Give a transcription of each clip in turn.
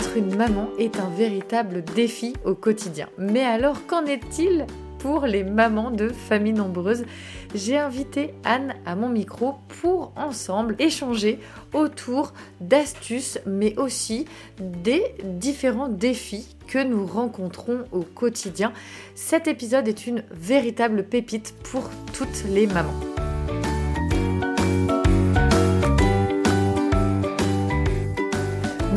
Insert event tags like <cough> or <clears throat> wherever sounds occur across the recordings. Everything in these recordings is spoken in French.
Être une maman est un véritable défi au quotidien. Mais alors, qu'en est-il pour les mamans de familles nombreuses? J'ai invité Anne à mon micro pour ensemble échanger autour d'astuces, mais aussi des différents défis que nous rencontrons au quotidien. Cet épisode est une véritable pépite pour toutes les mamans.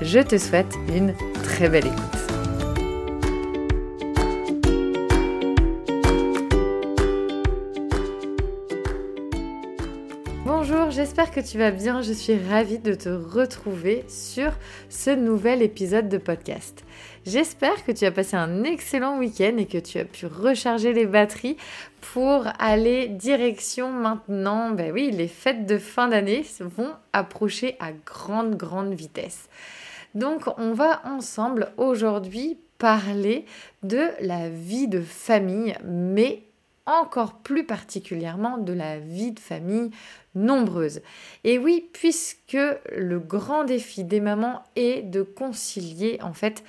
Je te souhaite une très belle écoute. Bonjour, j'espère que tu vas bien. Je suis ravie de te retrouver sur ce nouvel épisode de podcast. J'espère que tu as passé un excellent week-end et que tu as pu recharger les batteries pour aller direction maintenant. Ben oui, les fêtes de fin d'année vont approcher à grande, grande vitesse. Donc on va ensemble aujourd'hui parler de la vie de famille, mais encore plus particulièrement de la vie de famille nombreuse. Et oui, puisque le grand défi des mamans est de concilier en fait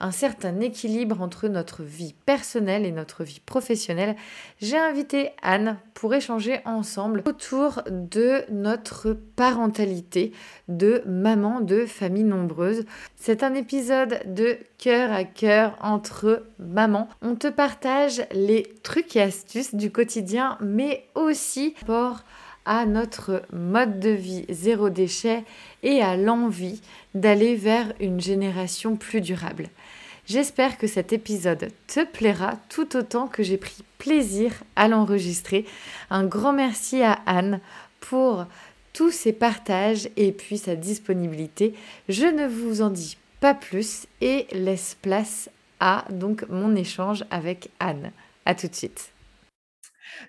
un certain équilibre entre notre vie personnelle et notre vie professionnelle, j'ai invité Anne pour échanger ensemble autour de notre parentalité de maman de famille nombreuse. C'est un épisode de cœur à cœur entre mamans. On te partage les trucs et astuces du quotidien, mais aussi pour à notre mode de vie zéro déchet et à l'envie d'aller vers une génération plus durable. J'espère que cet épisode te plaira tout autant que j'ai pris plaisir à l'enregistrer. Un grand merci à Anne pour tous ses partages et puis sa disponibilité. Je ne vous en dis pas plus et laisse place à donc mon échange avec Anne. À tout de suite.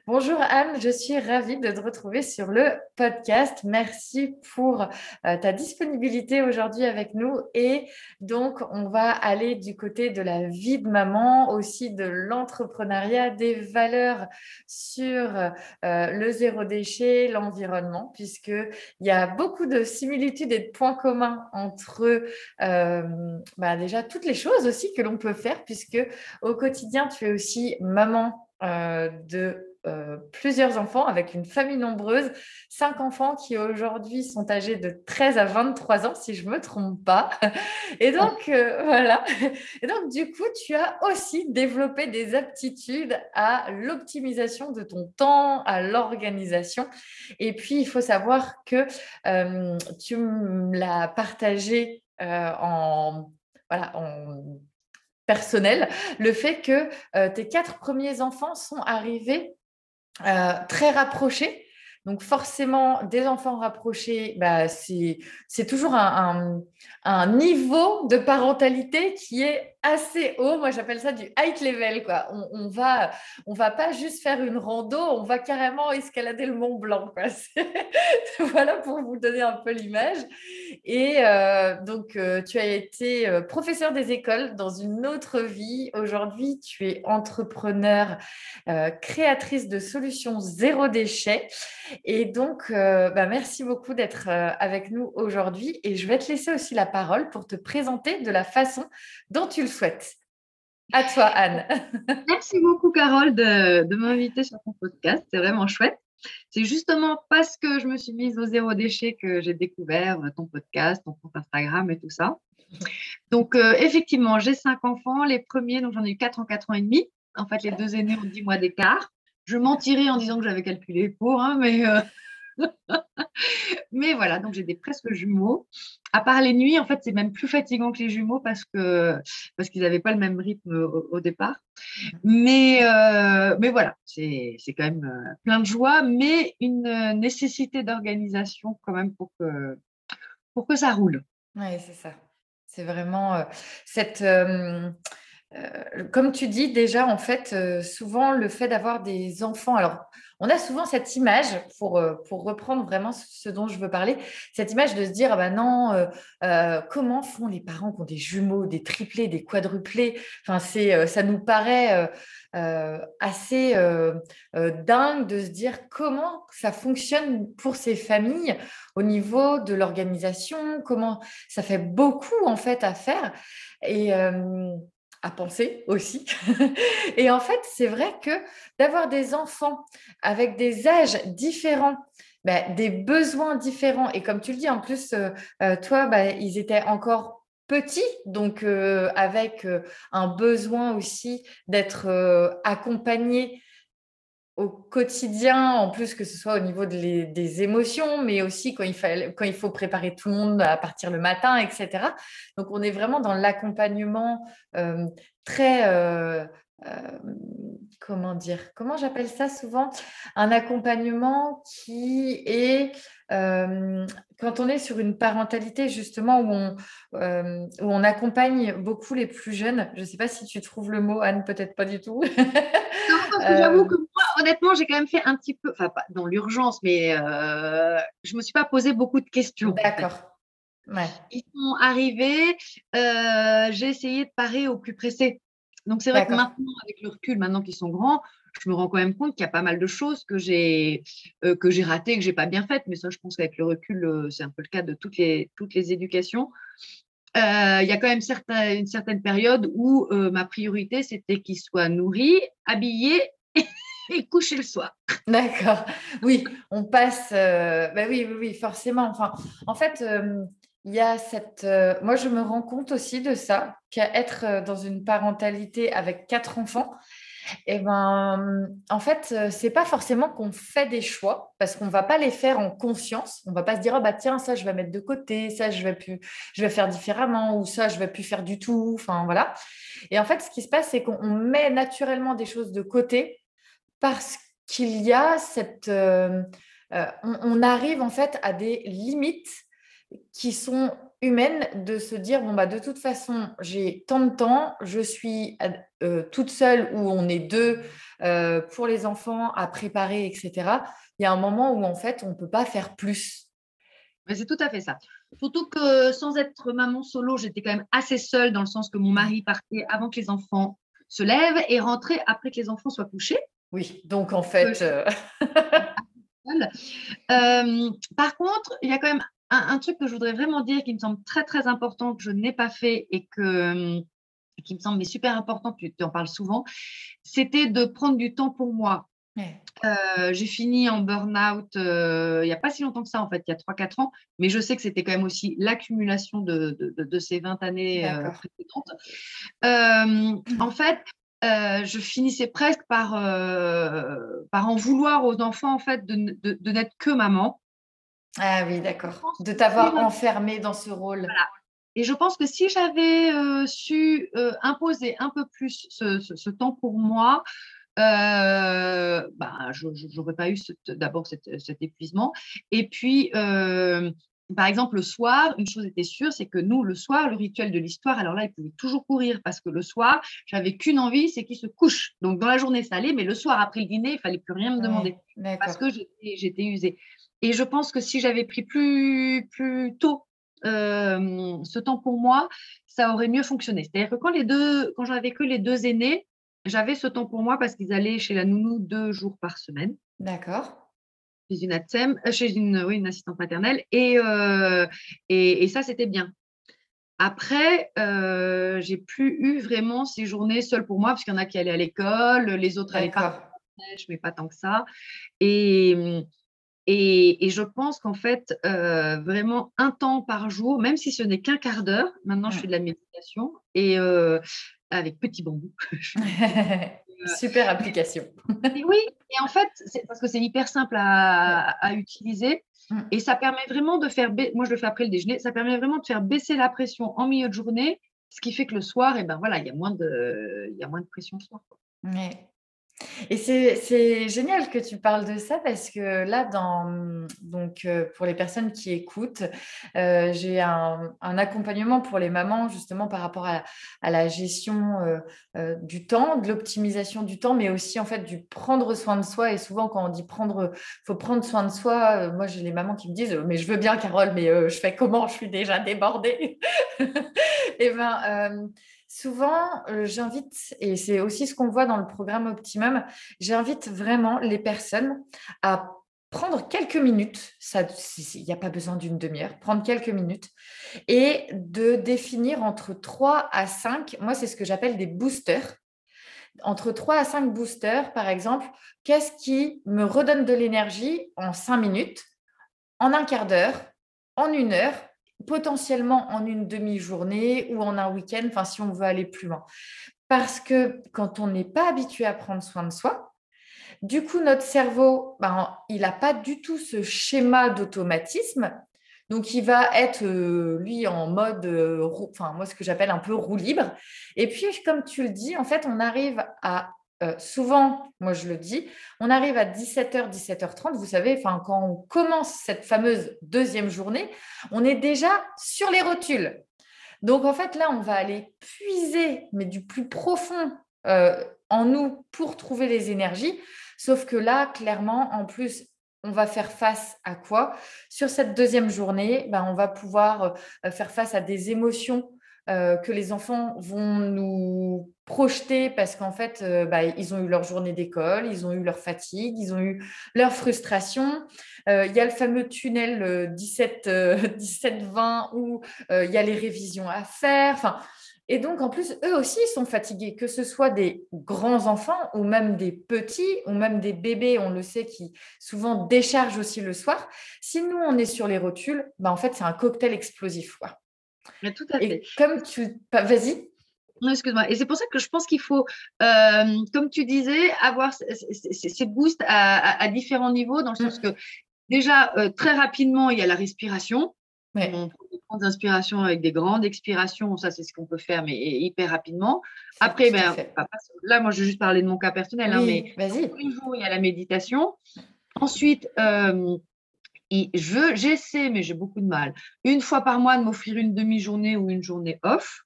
Bonjour Anne, je suis ravie de te retrouver sur le podcast. Merci pour euh, ta disponibilité aujourd'hui avec nous. Et donc, on va aller du côté de la vie de maman, aussi de l'entrepreneuriat, des valeurs sur euh, le zéro déchet, l'environnement, puisqu'il y a beaucoup de similitudes et de points communs entre euh, bah, déjà toutes les choses aussi que l'on peut faire, puisque au quotidien, tu es aussi maman de euh, plusieurs enfants avec une famille nombreuse, cinq enfants qui aujourd'hui sont âgés de 13 à 23 ans, si je ne me trompe pas. <laughs> Et donc, euh, voilà. Et donc, du coup, tu as aussi développé des aptitudes à l'optimisation de ton temps, à l'organisation. Et puis, il faut savoir que euh, tu me l'as partagé en, voilà, en personnel, le fait que tes quatre premiers enfants sont arrivés euh, très rapprochés. Donc forcément, des enfants rapprochés, bah, c'est toujours un, un, niveau de parentalité qui est assez haut. Moi, j'appelle ça du high level. Quoi. On, on, va, on va pas juste faire une rando, on va carrément escalader le Mont Blanc. Quoi. <laughs> voilà pour vous donner un peu l'image. Et euh, donc, euh, tu as été euh, professeur des écoles dans une autre vie. Aujourd'hui, tu es entrepreneur, créatrice de solutions zéro déchet. Et donc, bah, merci beaucoup d'être avec nous aujourd'hui. Et je vais te laisser aussi la parole pour te présenter de la façon dont tu le souhaites. À toi, Anne. <laughs> Merci beaucoup, Carole, de, m'inviter sur ton podcast. C'est vraiment chouette. C'est justement parce que je me suis mise au zéro déchet que j'ai découvert ton podcast, ton compte Instagram et tout ça. Donc, euh, effectivement, j'ai cinq enfants. Les premiers, donc j'en ai eu quatre en quatre ans et demi. En fait, les deux aînés ont dix mois d'écart. Je mentirais en disant que j'avais calculé pour, hein, mais euh, <laughs> Mais voilà, donc j'ai des presque jumeaux. À part les nuits, en fait, c'est même plus fatigant que les jumeaux parce que parce qu'ils n'avaient pas le même rythme au, départ. Mais, euh, mais voilà, c'est quand même euh, plein de joie, mais une nécessité d'organisation quand même pour que, pour que ça roule. Oui, c'est ça. C'est vraiment euh, cette. Comme tu dis déjà, en fait, souvent le fait d'avoir des enfants, alors on a souvent cette image, pour, euh, pour reprendre vraiment ce dont je veux parler, cette image de se dire, ah ben non, euh, euh, comment font les parents qui ont des jumeaux, des triplés, des quadruplés? Enfin, ça nous paraît assez dingue de se dire comment ça fonctionne pour ces familles au niveau de l'organisation, comment ça fait beaucoup en fait à faire. Et à penser aussi. <laughs> et en fait, c'est vrai que d'avoir des enfants avec des âges différents, bah, des besoins différents, et comme tu le dis, en plus, euh, euh, toi, bah, ils étaient encore petits, donc euh, avec un besoin aussi d'être accompagnés au quotidien, en plus que ce soit au niveau des émotions, mais aussi quand il, quand il faut préparer tout le monde à partir le matin, etc. Donc on est vraiment dans l'accompagnement euh, très... Euh, euh, comment dire Comment j'appelle ça souvent? Un accompagnement qui est... quand on est sur une parentalité justement où on, où on accompagne beaucoup les plus jeunes, je ne sais pas si tu trouves le mot, Anne, peut-être pas du tout. non, parce que <laughs> j'avoue que honnêtement, j'ai quand même fait un petit peu, enfin, pas dans l'urgence, mais euh, je ne me suis pas posé beaucoup de questions. D'accord. Ils sont arrivés, euh, j'ai essayé de parer au plus pressé. Donc, c'est vrai que maintenant, avec le recul, maintenant qu'ils sont grands, je me rends quand même compte qu'il y a pas mal de choses que j'ai euh, que j'ai ratées, que j'ai pas bien faites. Mais ça, je pense qu'avec le recul, c'est un peu le cas de toutes les toutes les éducations. Il y a quand même certain, une certaine période où ma priorité, c'était qu'ils soient nourris, habillés <laughs> et coucher le soir. D'accord. Oui, on passe. Euh, bah oui, oui, forcément. En fait, euh, il y a cette. Euh, moi, je me rends compte aussi de ça, qu'à être dans une parentalité avec quatre enfants, et eh ben, en fait, c'est pas forcément qu'on fait des choix parce qu'on va pas les faire en conscience. On va pas se dire, oh, bah tiens, ça je vais mettre de côté, ça je vais plus, je vais faire différemment ou ça je vais plus faire du tout. Enfin voilà. Et en fait, ce qui se passe, c'est qu'on met naturellement des choses de côté parce qu'il y a cette... Euh, euh, on, arrive en fait à des limites qui sont humaines de se dire, bon, bah, de toute façon, j'ai tant de temps, je suis euh, toute seule ou on est deux pour les enfants à préparer, etc. Il y a un moment où en fait, on ne peut pas faire plus. Mais c'est tout à fait ça. Surtout que sans être maman solo, j'étais quand même assez seule dans le sens que mon mari partait avant que les enfants se lèvent et rentrait après que les enfants soient couchés. Oui, donc en fait. Euh, euh, par contre, il y a quand même un, truc que je voudrais vraiment dire qui me semble très très important que je n'ai pas fait et que euh, qui me semble mais super important, tu, tu en parles souvent, c'était de prendre du temps pour moi. j'ai fini en burn-out il n'y a pas si longtemps que ça, en fait, il y a 3-4 ans, mais je sais que c'était quand même aussi l'accumulation de, de, ces 20 années précédentes. en fait, euh, je finissais presque par, euh, par en vouloir aux enfants en fait de, de, n'être que maman. Ah oui, d'accord. De t'avoir enfermé dans ce rôle. Et je pense que si j'avais euh, su imposer un peu plus ce, ce, temps pour moi, bah, je n'aurais pas eu d'abord cet, cet, épuisement. Et puis, par exemple, le soir, une chose était sûre, c'est que nous, le soir, le rituel de l'histoire, alors là, il pouvait toujours courir parce que le soir, j'avais qu'une envie, c'est qu'il se couche. Donc, dans la journée, ça allait, mais le soir, après le dîner, il fallait plus rien me demander parce que j'étais usée. Et je pense que si j'avais pris plus, plus tôt euh, ce temps pour moi, ça aurait mieux fonctionné. C'est-à-dire que quand les deux, quand j'avais que les deux aînés, j'avais ce temps pour moi parce qu'ils allaient chez la nounou deux jours par semaine. D'accord. Chez une ATSEM, euh, chez une, oui, une assistante maternelle. Et, euh, et, ça, c'était bien. Après, euh, j'ai plus eu vraiment ces journées seules pour moi, parce qu'il y en a qui allaient à l'école, les autres allaient pas, mais pas tant que ça. Et, et, je pense qu'en fait, euh, vraiment un temps par jour, même si ce n'est qu'un quart d'heure, maintenant je fais de la méditation et euh, avec petit bambou. <laughs> <laughs> Super application. <laughs> oui, et en fait, c'est parce que c'est hyper simple à, utiliser mm. et ça permet vraiment de faire, moi je le fais après le déjeuner, ça permet vraiment de faire baisser la pression en milieu de journée, ce qui fait que le soir, et eh ben voilà, il y a moins de, il y a moins de pression le soir. Et c'est génial que tu parles de ça parce que là, dans, donc, euh, pour les personnes qui écoutent, euh, j'ai un, accompagnement pour les mamans justement par rapport à, la gestion euh, du temps, de l'optimisation du temps, mais aussi en fait du prendre soin de soi. Et souvent, quand on dit prendre, faut prendre soin de soi, moi j'ai les mamans qui me disent, mais je veux bien, Carole, mais je fais comment? Je suis déjà débordée. <laughs> et ben souvent, euh, j'invite, et c'est aussi ce qu'on voit dans le programme Optimum, j'invite vraiment les personnes à prendre quelques minutes, il n'y a pas besoin d'une demi-heure, prendre quelques minutes et de définir entre 3 à 5, moi c'est ce que j'appelle des boosters, entre 3 à 5 boosters par exemple, qu'est-ce qui me redonne de l'énergie en 5 minutes, en un quart d'heure, en une heure potentiellement en une demi-journée ou en un week-end, enfin si on veut aller plus loin. Parce que quand on n'est pas habitué à prendre soin de soi, du coup, notre cerveau, ben, il n'a pas du tout ce schéma d'automatisme. Donc, il va être, euh, lui, en mode, euh, enfin, moi, ce que j'appelle un peu roue libre. Et puis, comme tu le dis, en fait, on arrive à euh, souvent, moi je le dis, on arrive à 17h, 17h30, vous savez, quand on commence cette fameuse deuxième journée, on est déjà sur les rotules. Donc en fait, là, on va aller puiser, mais du plus profond euh, en nous pour trouver les énergies. Sauf que là, clairement, en plus, on va faire face à quoi? Sur cette deuxième journée, ben, on va pouvoir euh, faire face à des émotions euh, que les enfants vont nous projeter parce qu'en fait, euh, bah, ils ont eu leur journée d'école, ils ont eu leur fatigue, ils ont eu leur frustration. Euh, il y a le fameux tunnel 17-20 <laughs> où il y a les révisions à faire. Et donc, en plus, eux aussi sont fatigués, que ce soit des grands enfants ou même des petits ou même des bébés, on le sait, qui souvent déchargent aussi le soir. Si nous, on est sur les rotules, bah, en fait, c'est un cocktail explosif. Tout à fait. comme tu. Vas-y. excuse-moi. Et c'est pour ça que je pense qu'il faut, euh, comme tu disais, avoir ces boosts à, différents niveaux, dans le sens mm. que déjà, euh, très rapidement, il y a la respiration. On prend des grandes inspirations avec des grandes expirations, ça c'est ce qu'on peut faire, mais hyper rapidement. Après, ben, là, moi je vais juste parler de mon cas personnel, hein, mais tous les jours il y a la méditation. Ensuite, euh, et je, j'essaie, mais j'ai beaucoup de mal, une fois par mois de m'offrir une demi-journée ou une journée off.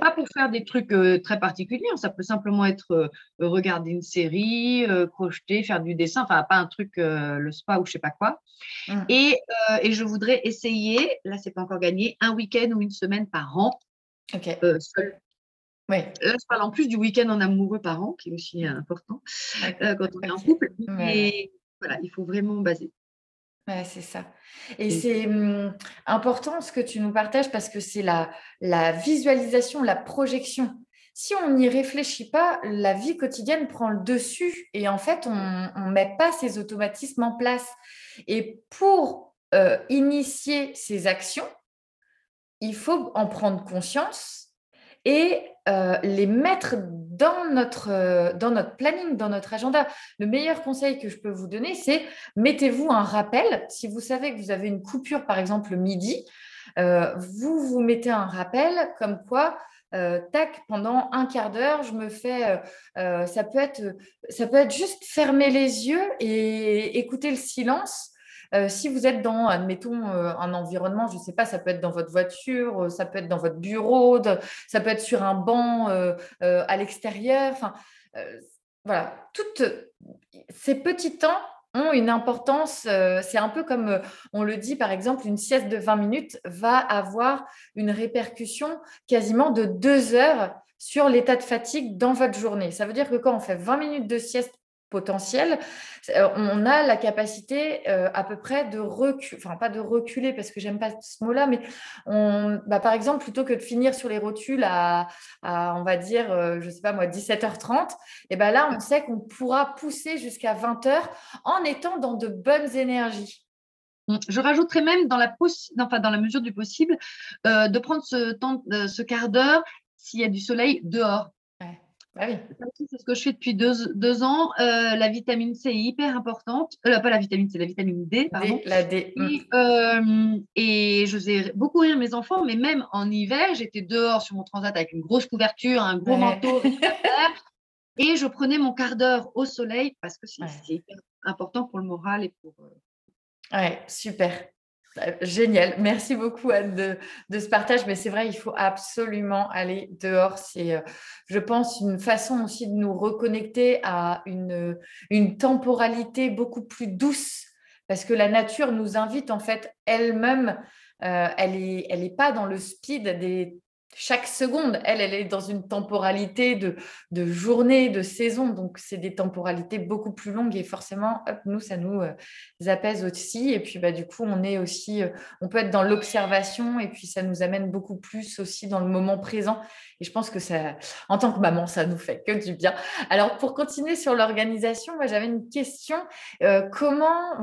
Pas pour faire des trucs euh, très particuliers, hein. ça peut simplement être euh, regarder une série, euh, crocheter, faire du dessin, enfin pas un truc, le spa ou je sais pas quoi. Mmh. Et, et, je voudrais essayer, là c'est pas encore gagné, un week-end ou une semaine par an, seul. Là, je parle en plus du week-end en amoureux par an, qui est aussi important quand on est en couple. Mais voilà, il faut vraiment baser c'est ça. Et c'est mmh, important ce que tu nous partages parce que c'est la, la visualisation, la projection. Si on n'y réfléchit pas, la vie quotidienne prend le dessus et en fait, on ne met pas ces automatismes en place. Et pour euh, initier ces actions, il faut en prendre conscience et euh, les mettre dans notre, euh, dans notre planning, dans notre agenda. Le meilleur conseil que je peux vous donner, c'est mettez-vous un rappel. Si vous savez que vous avez une coupure, par exemple, le midi, euh, vous vous mettez un rappel comme quoi tac, pendant un quart d'heure, je me fais, ça, peut être, ça peut être juste fermer les yeux et écouter le silence si vous êtes dans, admettons, un environnement, je ne sais pas, ça peut être dans votre voiture, ça peut être dans votre bureau, ça peut être sur un banc à l'extérieur. Enfin, voilà, toutes ces petits temps ont une importance. c'est un peu comme on le dit, par exemple, une sieste de 20 minutes va avoir une répercussion quasiment de deux heures sur l'état de fatigue dans votre journée. Ça veut dire que quand on fait 20 minutes de sieste potentielle, euh, on a la capacité euh, à peu près de reculer, enfin pas de reculer parce que j'aime pas ce mot-là, mais on, bah, par exemple, plutôt que de finir sur les rotules à, on va dire, euh, je sais pas moi, 17h30, et ben là, on sait qu'on pourra pousser jusqu'à 20h en étant dans de bonnes énergies. Mmh, je rajouterais même dans la, enfin, dans la mesure du possible de prendre ce temps, ce quart d'heure s'il y a du soleil dehors. Ah c'est ce que je fais depuis deux, ans. Euh, la vitamine C est hyper importante. Euh, pas la vitamine C, la vitamine D, pardon. la D. Mm. Euh, et, je faisais beaucoup rire mes enfants, mais même en hiver, j'étais dehors sur mon transat avec une grosse couverture, un gros manteau. <laughs> et je prenais mon quart d'heure au soleil parce que c'est hyper important pour le moral et pour. Ouais, super. Bah, génial. Merci beaucoup, Anne, de, ce partage. Mais c'est vrai, il faut absolument aller dehors. C'est, euh, je pense, une façon aussi de nous reconnecter à une, temporalité beaucoup plus douce. Parce que la nature nous invite, en fait, elle-même, euh, elle n'est elle est pas dans le speed des chaque seconde, elle, elle est dans une temporalité de, de journée, de saison. Donc, c'est des temporalités beaucoup plus longues et forcément, nous, ça nous euh, apaise aussi. Et puis, bah, du coup, on est aussi, euh, on peut être dans l'observation et puis ça nous amène beaucoup plus aussi dans le moment présent. Et je pense que ça, en tant que maman, ça nous fait que du bien. Alors, pour continuer sur l'organisation, moi, j'avais une question. Euh, comment,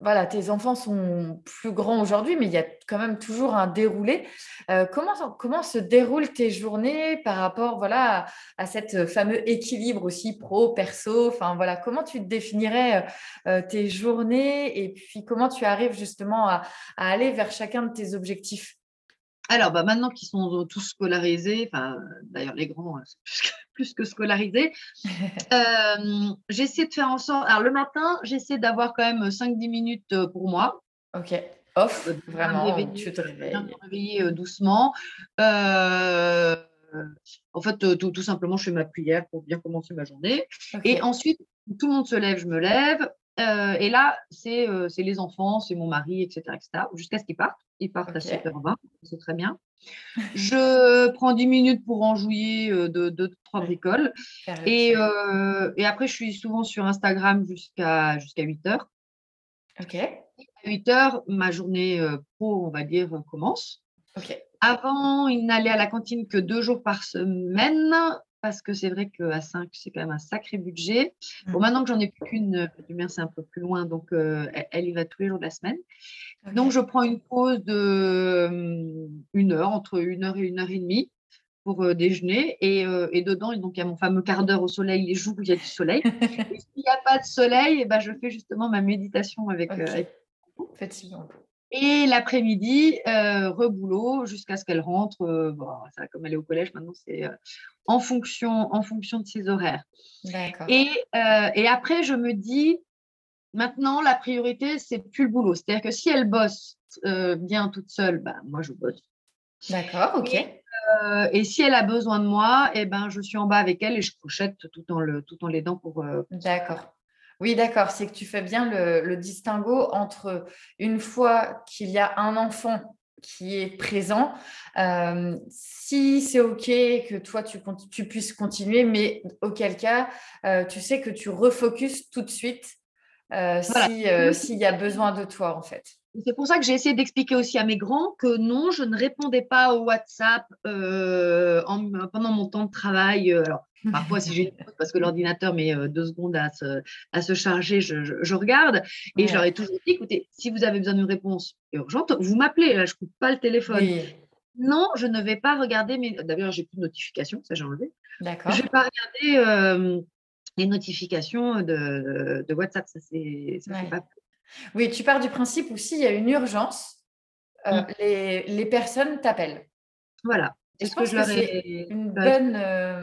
voilà, tes enfants sont plus grands aujourd'hui, mais il y a quand même toujours un déroulé. Euh, comment, comment se déroulent tes journées par rapport voilà, à, cet fameux équilibre aussi pro-perso Enfin, voilà, comment tu définirais euh, tes journées et puis comment tu arrives justement à aller vers chacun de tes objectifs? Alors, bah, maintenant qu'ils sont tous scolarisés, d'ailleurs, les grands, c'est <laughs> plus que, scolarisés, <laughs> euh, j'essaie de faire en sorte. Alors, le matin, j'essaie d'avoir quand même 5-10 minutes euh, pour moi. Ok. Off, vraiment, tu te réveilles. Me réveiller euh, doucement. en fait, tout, simplement, je fais ma prière pour bien commencer ma journée. Et ensuite, tout le monde se lève, je me lève. Et là, c'est les enfants, c'est mon mari, etc. etc. jusqu'à ce qu'ils partent. Ils partent à 7h20, c'est très bien. <laughs> Je prends 10 minutes pour enjouiller euh, de, de, trois bricoles. Et, euh, et, après, je suis souvent sur Instagram jusqu'à jusqu'à 8h. Ok. À 8h, ma journée euh, pro, on va dire, commence. Ok. Avant, il n'allait à la cantine que deux jours par semaine parce que c'est vrai qu'à 5, c'est quand même un sacré budget. Bon, mmh. maintenant que j'en ai plus qu'une, du c'est un peu plus loin, donc elle, y va tous les jours de la semaine. Donc, je prends une pause de hum, une heure, entre une heure et une heure et demie pour euh, déjeuner. Et, euh, et, dedans, donc, il y a mon fameux quart d'heure au soleil, les jours où il y a du soleil. <laughs> et s'il n'y a pas de soleil, et eh ben, je fais justement ma méditation avec. Euh, et l'après-midi, reboulot jusqu'à ce qu'elle rentre. Bon, ça, comme elle est au collège maintenant, c'est en, fonction, en fonction de ses horaires. Et, et après, je me dis, Maintenant, la priorité, c'est plus le boulot. C'est-à-dire que si elle bosse euh, bien toute seule, ben, moi, je bosse. D'accord, ok. Euh, et, si elle a besoin de moi, eh ben, je suis en bas avec elle et je crochette tout en, le, tout en l'aidant pour. Euh, d'accord. Oui, d'accord. C'est que tu fais bien le, le distinguo entre une fois qu'il y a un enfant qui est présent. si c'est OK que toi, tu, tu, puisses continuer, mais auquel cas, tu sais que tu refocuses tout de suite euh, euh, s'il y a besoin de toi, en fait. C'est pour ça que j'ai essayé d'expliquer aussi à mes grands que non, je ne répondais pas au WhatsApp euh, pendant mon temps de travail. Alors, parfois, si j'ai parce que l'ordinateur met deux secondes à se, à se charger, je, regarde. Et je leur ai toujours dit écoutez, si vous avez besoin d'une réponse urgente, vous m'appelez. Là, je ne coupe pas le téléphone. Non, je ne vais pas regarder mes. D'ailleurs, j'ai plus de notifications, ça j'ai enlevé. D'accord. Je ne vais pas regarder les notifications de, de WhatsApp. Ça, c'est pas... Oui, tu pars du principe où s'il y a une urgence, euh, mmh. les, les, personnes t'appellent. Voilà. Que je c'est une, bonne, euh,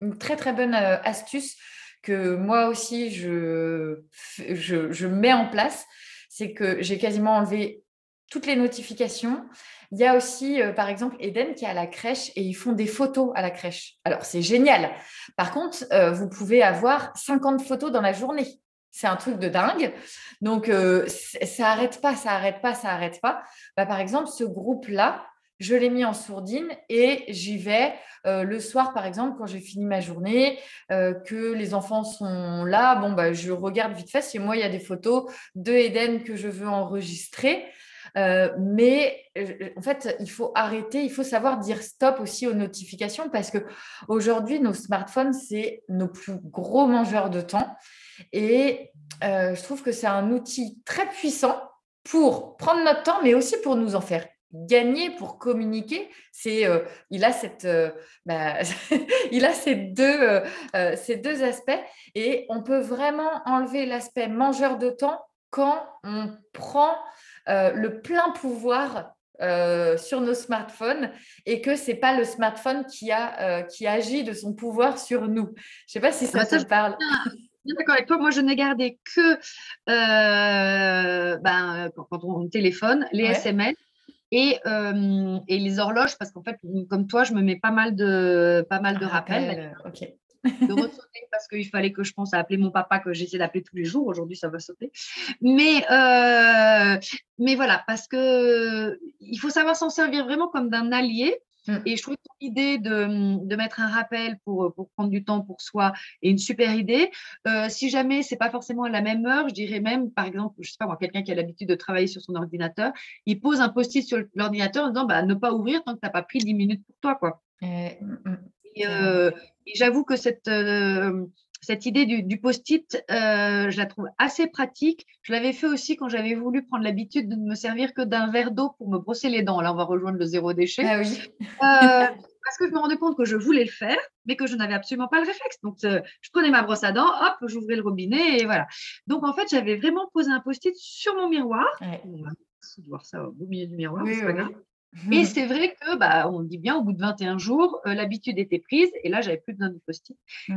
une très très bonne euh, astuce que moi aussi je, je, je mets en place c'est que j'ai quasiment enlevé toutes les notifications. Il y a aussi, euh, par exemple, Eden qui est à la crèche et ils font des photos à la crèche. Alors, c'est génial. Par contre, vous pouvez avoir 50 photos dans la journée. C'est un truc de dingue. Donc, ça n'arrête pas, ça n'arrête pas, ça n'arrête pas. Bah, par exemple, ce groupe-là, je l'ai mis en sourdine et j'y vais le soir, par exemple, quand j'ai fini ma journée, que les enfants sont là. Bon, bah, je regarde vite fait. Si moi, il y a des photos de Eden que je veux enregistrer. Euh, mais euh, en fait, il faut arrêter, il faut savoir dire stop aussi aux notifications parce que aujourd'hui, nos smartphones, c'est nos plus gros mangeurs de temps. Et euh, je trouve que c'est un outil très puissant pour prendre notre temps, mais aussi pour nous en faire gagner pour communiquer, c'est il a cette bah, <laughs> il a ces deux ces deux aspects et on peut vraiment enlever l'aspect mangeur de temps quand on prend euh, le plein pouvoir euh, sur nos smartphones et que c'est pas le smartphone qui, a, euh, qui agit de son pouvoir sur nous. Je sais pas si ça, te parle. D'accord avec toi. Moi, je n'ai gardé que ben, quand, on téléphone, les SMS et, et, les horloges, parce qu'en fait, comme toi, je me mets pas mal de, pas mal de rappels. Ok de ressauter parce qu'il fallait que je pense à appeler mon papa que j'essaie d'appeler tous les jours. Aujourd'hui, ça va sauter. Mais, euh, mais voilà, parce que il faut savoir s'en servir vraiment comme d'un allié. Mm. Et je trouve que l'idée de, de, mettre un rappel pour, pour, prendre du temps pour soi est une super idée. Euh, si jamais c'est pas forcément à la même heure, je dirais même, par exemple, je sais pas moi, quelqu'un qui a l'habitude de travailler sur son ordinateur, il pose un post-it sur l'ordinateur en disant bah, ne pas ouvrir tant que tu n'as pas pris 10 minutes pour toi. Quoi. Euh, mm, mm. Euh, et, j'avoue que cette, euh, cette idée du, post-it, euh, je la trouve assez pratique. Je l'avais fait aussi quand j'avais voulu prendre l'habitude de ne me servir que d'un verre d'eau pour me brosser les dents. Là, on va rejoindre le zéro déchet. Ah oui. parce que je me rendais compte que je voulais le faire, mais que je n'avais absolument pas le réflexe. Donc, je prenais ma brosse à dents, hop, j'ouvrais le robinet et voilà. Donc, en fait, j'avais vraiment posé un post-it sur mon miroir. Ouais. On va voir ça au milieu du miroir, c'est pas grave. Et mmh. c'est vrai que, bah, on dit bien, au bout de 21 jours, euh, l'habitude était prise et là, j'avais plus besoin de post-it.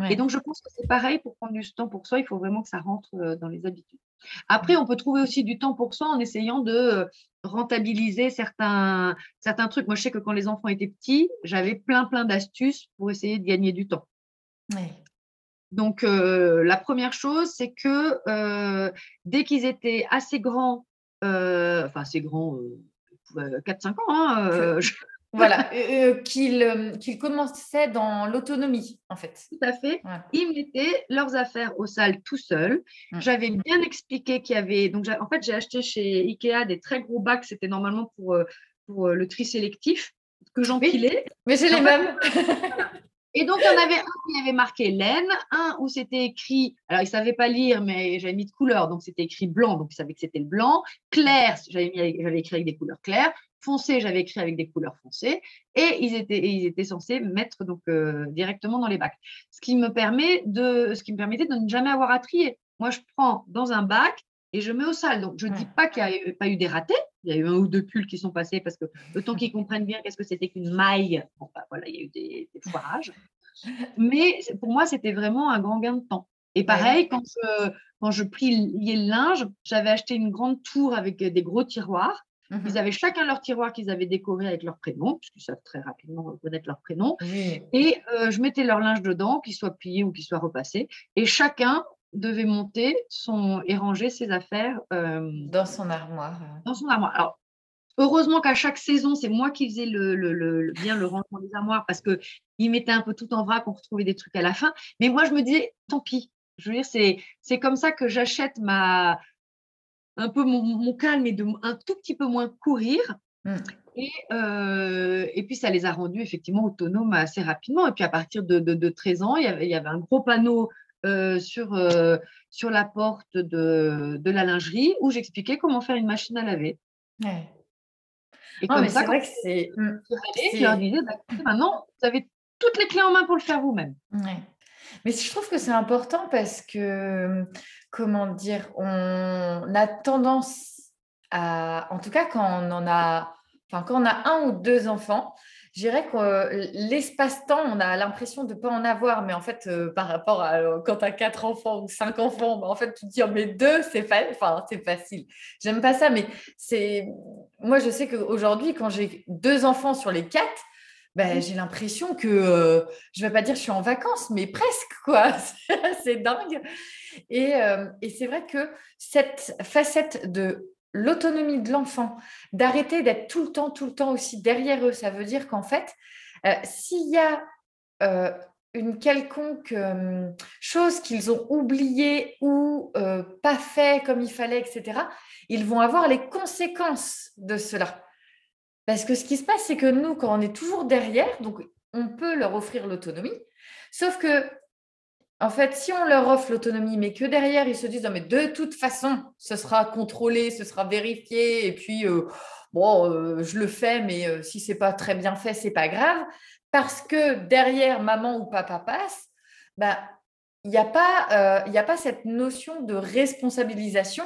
Et donc, je pense que c'est pareil pour prendre du temps pour soi, il faut vraiment que ça rentre euh, dans les habitudes. Après, on peut trouver aussi du temps pour soi en essayant de euh, rentabiliser certains, certains trucs. Moi, je sais que quand les enfants étaient petits, j'avais plein, plein d'astuces pour essayer de gagner du temps. Donc, la première chose, c'est que dès qu'ils étaient assez grands, enfin assez grands, 4-5 ans. Hein, euh, voilà, <laughs> euh, euh, qu'ils commençaient dans l'autonomie, en fait. Tout à fait. Ils mettaient leurs affaires aux salles tout seuls. Mmh. J'avais bien expliqué qu'il y avait. Donc, en fait, j'ai acheté chez Ikea des très gros bacs. C'était normalement pour, pour le tri sélectif que j'empilais. mais c'est les mêmes. <laughs> Et donc, il y en avait un qui avait marqué laine, un où c'était écrit, alors il ne savait pas lire, mais j'avais mis de couleur, donc c'était écrit blanc, donc il savait que c'était le blanc. Clair, j'avais écrit avec des couleurs claires. Foncé, j'avais écrit avec des couleurs foncées. Et ils étaient, censés mettre euh, directement dans les bacs. Ce qui me permettait de ne jamais avoir à trier. Moi, je prends dans un bac, et je mets au sale. Donc, je ne dis pas qu'il n'y a pas eu des ratés. Il y a eu un ou deux pulls qui sont passés parce que le temps qu'ils comprennent bien qu'est-ce que c'était qu'une maille, bon, bah, voilà, il y a eu des, foirages. Mais pour moi, c'était vraiment un grand gain de temps. Et pareil, quand, je, quand je pliais le linge, j'avais acheté une grande tour avec des gros tiroirs. Mmh ils avaient chacun leur tiroir qu'ils avaient décoré avec leur prénom, puisqu'ils savent très rapidement reconnaître leur prénom. Et euh, je mettais leur linge dedans, qu'il soit plié ou qu'il soit repassé. Et chacun devait monter son, et ranger ses affaires euh, dans son armoire. Dans son armoire. Alors, heureusement qu'à chaque saison, c'est moi qui faisais le, le, bien le rangement des armoires parce que il mettait un peu tout en vrac, on retrouvait des trucs à la fin. Mais moi, je me disais, tant pis. Je veux dire, c'est, c'est comme ça que j'achète ma un peu mon, calme et de un tout petit peu moins courir. Mmh. Et, euh, et, puis, ça les a rendus effectivement autonomes assez rapidement. Et puis, à partir de, de, 13 ans, il y, avait, il y, avait, un gros panneau euh, sur, euh, sur la porte de, de, la lingerie où j'expliquais comment faire une machine à laver. Et comme ça, vrai que c'est. Mmh, je leur disais, bah, maintenant, vous avez toutes les clés en main pour le faire vous-même. Mais je trouve que c'est important parce que, comment dire, on a tendance à, en tout cas quand on en a, enfin quand on a un ou deux enfants, je dirais que l'espace-temps, on a l'impression de ne pas en avoir, mais en fait, par rapport à quand tu as quatre enfants ou cinq enfants, bah, en fait, tu te dis, oh, mais deux, c'est enfin, facile. J'aime pas ça, mais c'est. Moi, je sais qu'aujourd'hui, quand j'ai deux enfants sur les quatre, ben, j'ai l'impression que, je ne vais pas dire que je suis en vacances, mais presque, quoi. <laughs> c'est dingue. Et, et c'est vrai que cette facette de l'autonomie de l'enfant, d'arrêter d'être tout le temps, tout le temps aussi derrière eux, ça veut dire qu'en fait, s'il y a une quelconque chose qu'ils ont oubliée ou pas fait comme il fallait, etc., ils vont avoir les conséquences de cela. Parce que ce qui se passe, c'est que nous, quand on est toujours derrière, donc on peut leur offrir l'autonomie, sauf que, en fait, si on leur offre l'autonomie, mais que derrière, ils se disent, non, mais de toute façon, ce sera contrôlé, ce sera vérifié, et puis, euh, bon, euh, je le fais, mais si euh, si c'est pas très bien fait, c'est pas grave, parce que derrière, maman ou papa passe, bah, il n'y a, pas, a pas cette notion de responsabilisation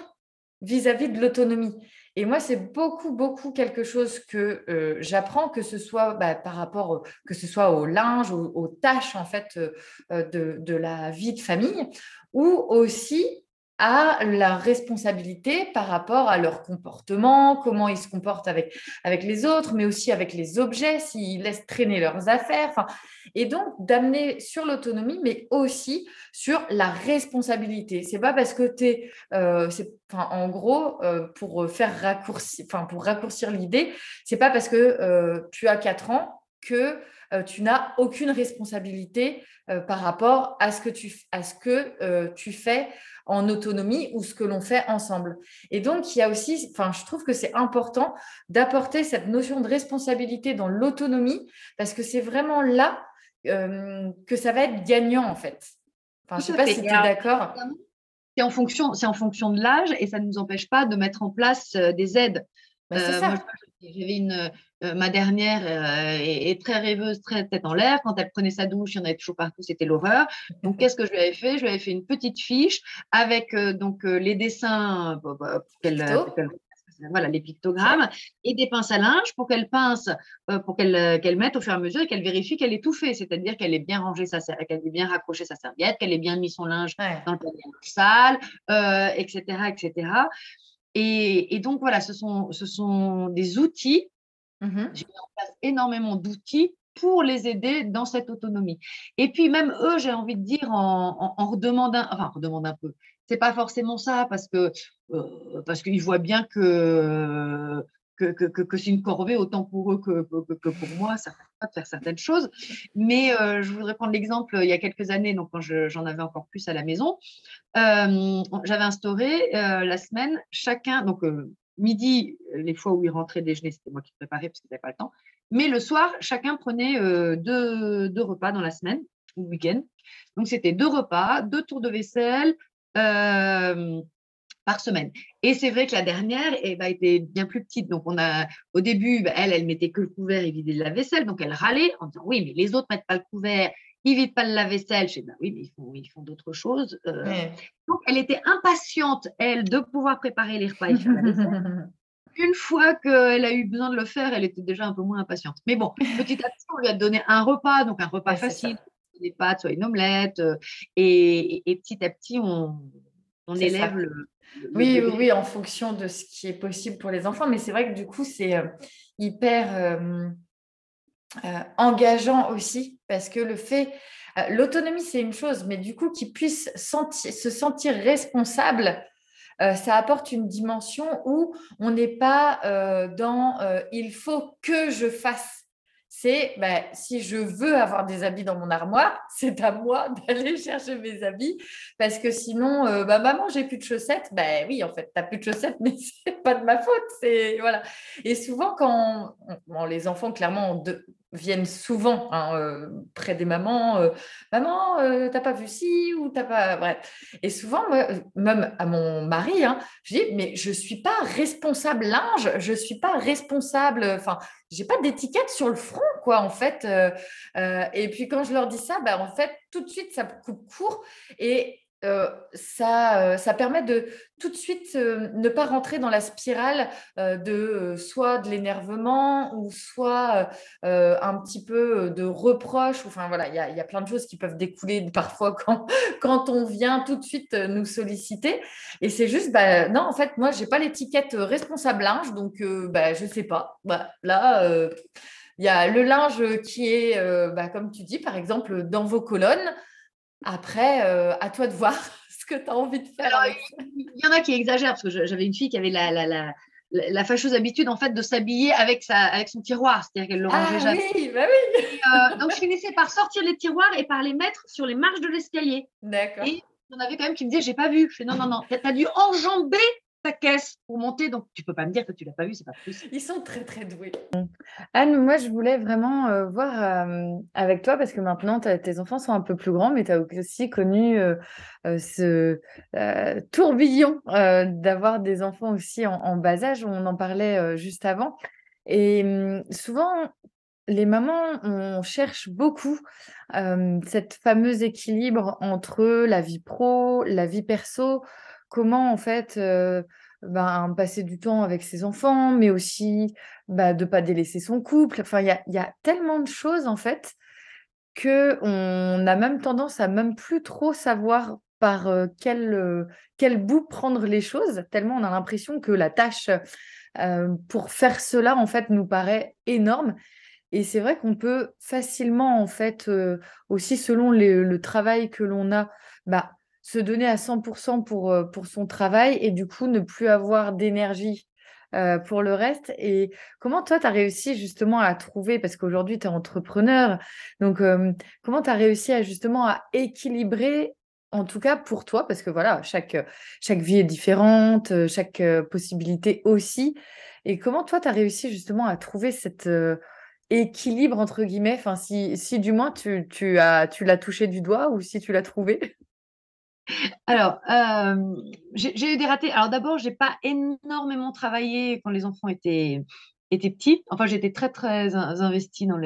vis-à-vis de l'autonomie. Et moi, c'est beaucoup, beaucoup quelque chose que euh, j'apprends, que ce soit bah, par rapport, que ce soit au linge, aux, tâches en fait euh, de, de, la vie de famille, ou aussi à la responsabilité par rapport à leur comportement, comment ils se comportent avec, avec les autres, mais aussi avec les objets, s'ils laissent traîner leurs affaires. Et donc, d'amener sur l'autonomie, mais aussi sur la responsabilité. C'est pas parce que tu es, euh, en gros, euh, pour faire raccourcir, pour raccourcir l'idée, c'est pas parce que euh, tu as 4 ans que tu n'as aucune responsabilité par rapport à ce que tu, à ce que, tu fais en autonomie ou ce que l'on fait ensemble. Et donc, il y a aussi, enfin, je trouve que c'est important d'apporter cette notion de responsabilité dans l'autonomie parce que c'est vraiment là euh, que ça va être gagnant en fait. Enfin, je ne sais pas si tu es d'accord. C'est en, fonction, en fonction de l'âge et ça ne nous empêche pas de mettre en place euh, des aides. Bah, c'est euh, ça. J'avais une, euh, ma dernière euh, est, très rêveuse, très tête en l'air. Quand elle prenait sa douche, il y en avait toujours partout, c'était l'horreur. Donc, qu'est-ce que je lui avais fait? Je lui avais fait une petite fiche avec donc les dessins pour qu'elle voilà, les pictogrammes et des pinces à linge pour qu'elle pince, pour qu'elle mette au fur et à mesure et qu'elle vérifie qu'elle est tout fait, c'est-à-dire qu'elle ait bien rangé sa qu'elle ait bien raccroché sa serviette, qu'elle ait bien mis son linge dans le panier sale, etc., etc. Et, donc, voilà, ce sont, ce sont des outils. Mmh J'ai mis en place énormément d'outils pour les aider dans cette autonomie. Et puis, même eux, j'ai envie de dire, en, en, redemandant, enfin, redemande un peu. C'est pas forcément ça parce que euh, parce qu'ils voient bien que que, c'est une corvée autant pour eux que, pour moi, ça ne pas de faire certaines choses. Mais euh, je voudrais prendre l'exemple, il y a quelques années, donc quand j'en avais encore plus à la maison, euh, j'avais instauré euh, la semaine, chacun, donc midi, les fois où ils rentraient déjeuner, c'était moi qui préparais parce qu'ils n'avaient pas le temps. Mais le soir, chacun prenait deux, deux, repas dans la semaine ou week-end. Donc c'était deux repas, deux tours de vaisselle, par semaine. Et c'est vrai que la dernière eh ben, était bien plus petite. Donc, on a, au début, ben, elle, elle mettait que le couvert et vidait la vaisselle. Donc, elle râlait en disant Oui, mais les autres ne mettent pas le couvert, ils ne vident pas le lave-vaisselle. Je dis ben, Oui, mais ils font, ils font d'autres choses. Euh. Donc, elle était impatiente, elle, de pouvoir préparer les repas et faire la vaisselle. <laughs> Une fois qu'elle a eu besoin de le faire, elle était déjà un peu moins impatiente. Mais bon, petit à petit, on lui a donné un repas, donc un repas facile, des pâtes, soit une omelette. Euh, et, et, petit à petit, on, on élève le, oui, oui, en fonction de ce qui est possible pour les enfants. Mais c'est vrai que du coup, c'est euh, hyper euh, euh, engageant aussi parce que le fait, l'autonomie, c'est une chose, mais du coup, qu'ils puissent se sentir responsable, ça apporte une dimension où on n'est pas dans il faut que je fasse c'est bah, si je veux avoir des habits dans mon armoire, <laughs> c'est à moi d'aller chercher mes habits parce que sinon, euh, bah, maman, j'ai plus de chaussettes. Ben oui, en fait, tu n'as plus de chaussettes, <laughs> mais c'est pas de ma faute. C'est voilà. Et souvent, quand les enfants, clairement, viennent souvent hein, euh, près des mamans. Euh, Maman, euh, t'as pas vu ci ou t'as pas. Bref. Et souvent, même à mon mari, hein, je dis Mais je suis pas responsable linge, je suis pas responsable. Enfin, j'ai pas d'étiquette sur le front, quoi, en fait. et puis quand je leur dis ça, bah, en fait, tout de suite, ça coupe court. Et ça, ça permet de tout de suite ne pas rentrer dans la spirale de soit de l'énervement ou soit un petit peu de reproche. Enfin voilà, il y a, plein de choses qui peuvent découler <laughs> parfois quand, quand on vient tout de suite nous solliciter. Et c'est juste, bah, non, en fait, moi, j'ai pas l'étiquette responsable linge, donc bah, je sais pas. Bah, là, il y a le linge qui est, bah, comme tu dis, par exemple, dans vos colonnes. Après, euh, à toi de voir <laughs> ce que tu as envie de faire. il y en a qui exagèrent, parce que j'avais une fille qui avait la, la, la, la, fâcheuse habitude en fait de s'habiller avec, sa, avec son tiroir, c'est-à-dire qu'elle le rangeait ah, jamais. Oui, bah oui. Euh, donc je finissais par sortir les tiroirs et par les mettre sur les marches de l'escalier. D'accord. Et il y en avait quand même qui me disaient j'ai pas vu. Je fais non non non, tu as dû enjamber ta caisse pour monter, donc tu peux pas me dire que tu l'as pas vu, c'est pas possible. Ils sont très très doués. Anne, moi je voulais vraiment euh, voir euh, avec toi parce que maintenant tes enfants sont un peu plus grands, mais tu as aussi connu euh, ce tourbillon d'avoir des enfants aussi en, bas âge, on en parlait juste avant. Et hum, souvent, les mamans, on cherche beaucoup cette fameuse équilibre entre la vie pro, la vie perso comment en fait ben, passer du temps avec ses enfants, mais aussi bah, de ne pas délaisser son couple. Enfin, il y a, tellement de choses en fait que on a même tendance à même plus trop savoir par quel, quel bout prendre les choses, tellement on a l'impression que la tâche pour faire cela en fait nous paraît énorme. Et c'est vrai qu'on peut facilement en fait aussi selon le travail que l'on a, bah, se donner à 100% pour, euh, pour son travail et du coup ne plus avoir d'énergie euh, pour le reste. Et comment toi, tu as réussi justement à trouver, parce qu'aujourd'hui, tu es entrepreneur, donc comment tu as réussi à justement à équilibrer, en tout cas pour toi, parce que voilà, chaque, chaque vie est différente, euh, chaque possibilité aussi. Et comment toi, tu as réussi justement à trouver cet équilibre, entre guillemets, enfin, si, si du moins tu, tu, as, tu l'as touché du doigt ou si tu l'as trouvé? Alors, euh, j'ai eu des ratés. Alors d'abord, j'ai pas énormément travaillé quand les enfants étaient petits. Enfin, j'étais très, très investie dans